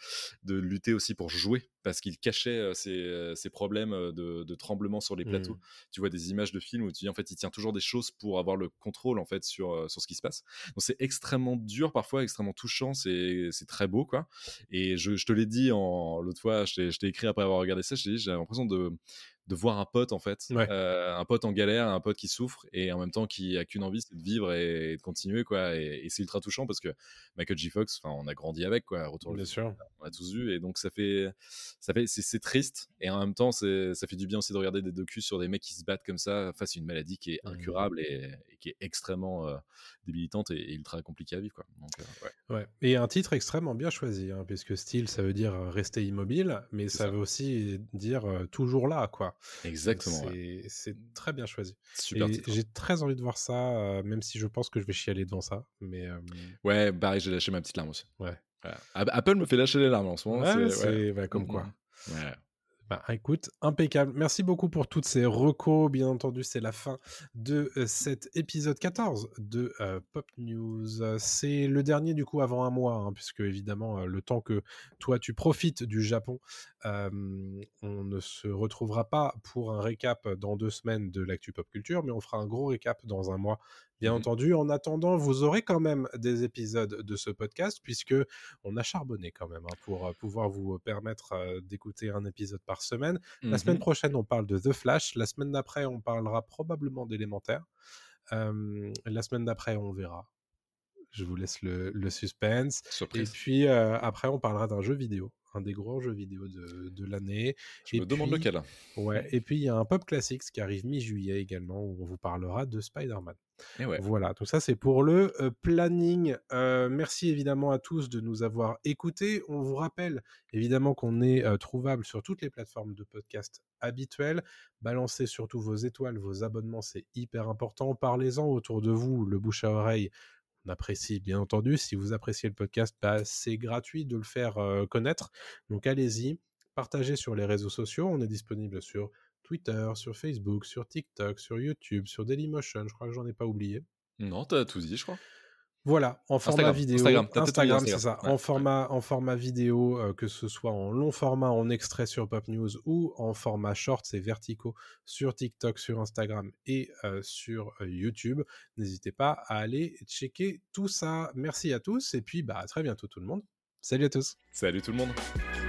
de lutter aussi pour jouer, parce qu'il cachait euh, ses, euh, ses problèmes de, de tremblement sur les plateaux. Mm. Tu vois des images de films où tu dis en fait il tient toujours des choses pour avoir le contrôle en fait sur, sur ce qui se passe. Donc c'est extrêmement dur parfois, extrêmement touchant, c'est c'est très beau quoi. Et je, je te l'ai dit en l'autre fois, je t'ai je t'ai écrit après avoir regardé ça, je t'ai dit j'ai l'impression de de voir un pote en fait, Ouais. Euh, un pote en galère, un pote qui souffre et en même temps qui a qu'une envie, c'est de vivre et, de continuer quoi. Et, et c'est ultra touchant parce que Michael J. Fox, enfin on a grandi avec quoi, Retour vers le Bien sûr. on a tous vu et donc ça fait ça fait c'est triste et en même temps ça fait du bien aussi de regarder des docus sur des mecs qui se battent comme ça face à une maladie qui est Mhm. incurable et, et qui est extrêmement euh, débilitante et, ultra compliquée à vivre quoi. Donc, euh, ouais. Ouais. Et un titre extrêmement bien choisi, hein, puisque style, ça veut dire rester immobile, mais ça, ça. veut aussi dire toujours là, quoi. Exactement C'est ouais. très bien choisi. super j'ai très envie de voir ça, euh, même si je pense que je vais chialer devant ça. Mais euh, Ouais, pareil, j'ai lâché ma petite larme aussi. Ouais. Apple me fait lâcher les larmes en ce moment. ouais, c'est ouais, comme quoi. Ouais. Bah, écoute, impeccable. Merci beaucoup pour toutes ces recos. Bien entendu, c'est la fin de euh, cet épisode 14 de euh, Pop News. Euh, C'est le dernier du coup avant un mois, hein, puisque évidemment, euh, le temps que toi tu profites du Japon, euh, on ne se retrouvera pas pour un récap dans deux semaines de l'actu pop culture, mais on fera un gros récap dans un mois. Bien Mhm. entendu, en attendant, vous aurez quand même des épisodes de ce podcast, puisque on a charbonné quand même hein, pour pouvoir vous permettre euh, d'écouter un épisode par semaine. La semaine Mhm. prochaine, on parle de The Flash. La semaine d'après, on parlera probablement d'élémentaire. Euh, la semaine d'après, on verra. Je vous laisse le, le suspense. Et puis après, on parlera d'un jeu vidéo, un des gros jeux vidéo de, de l'année. Je et me demande lequel. Ouais. Et puis il y a un Pop Classics qui arrive mi-juillet également, où on vous parlera de Spider-Man. Et ouais. Voilà, tout ça c'est pour le euh, planning. Euh, merci évidemment à tous de nous avoir écoutés. On vous rappelle évidemment qu'on est euh, trouvable sur toutes les plateformes de podcast habituelles. Balancez surtout vos étoiles, vos abonnements, c'est hyper important. Parlez-en autour de vous, le bouche à oreille. On apprécie bien entendu. Si vous appréciez le podcast, bah, c'est gratuit de le faire connaître. Donc allez-y, partagez sur les réseaux sociaux. On est disponible sur Twitter, sur Facebook, sur TikTok, sur YouTube, sur Dailymotion. Je crois que j'en ai pas oublié. Non, t'as tout dit, je crois. Voilà, en format Instagram, vidéo. Instagram, c'est ça. Instagram. Ouais, en, ouais. format, en format vidéo, euh, que ce soit en long format, en extrait sur Pop News ou en format short, c'est verticaux sur TikTok, sur Instagram et euh, sur euh, YouTube. N'hésitez pas à aller checker tout ça. Merci à tous et puis bah, à très bientôt tout le monde. Salut à tous. Salut tout le monde.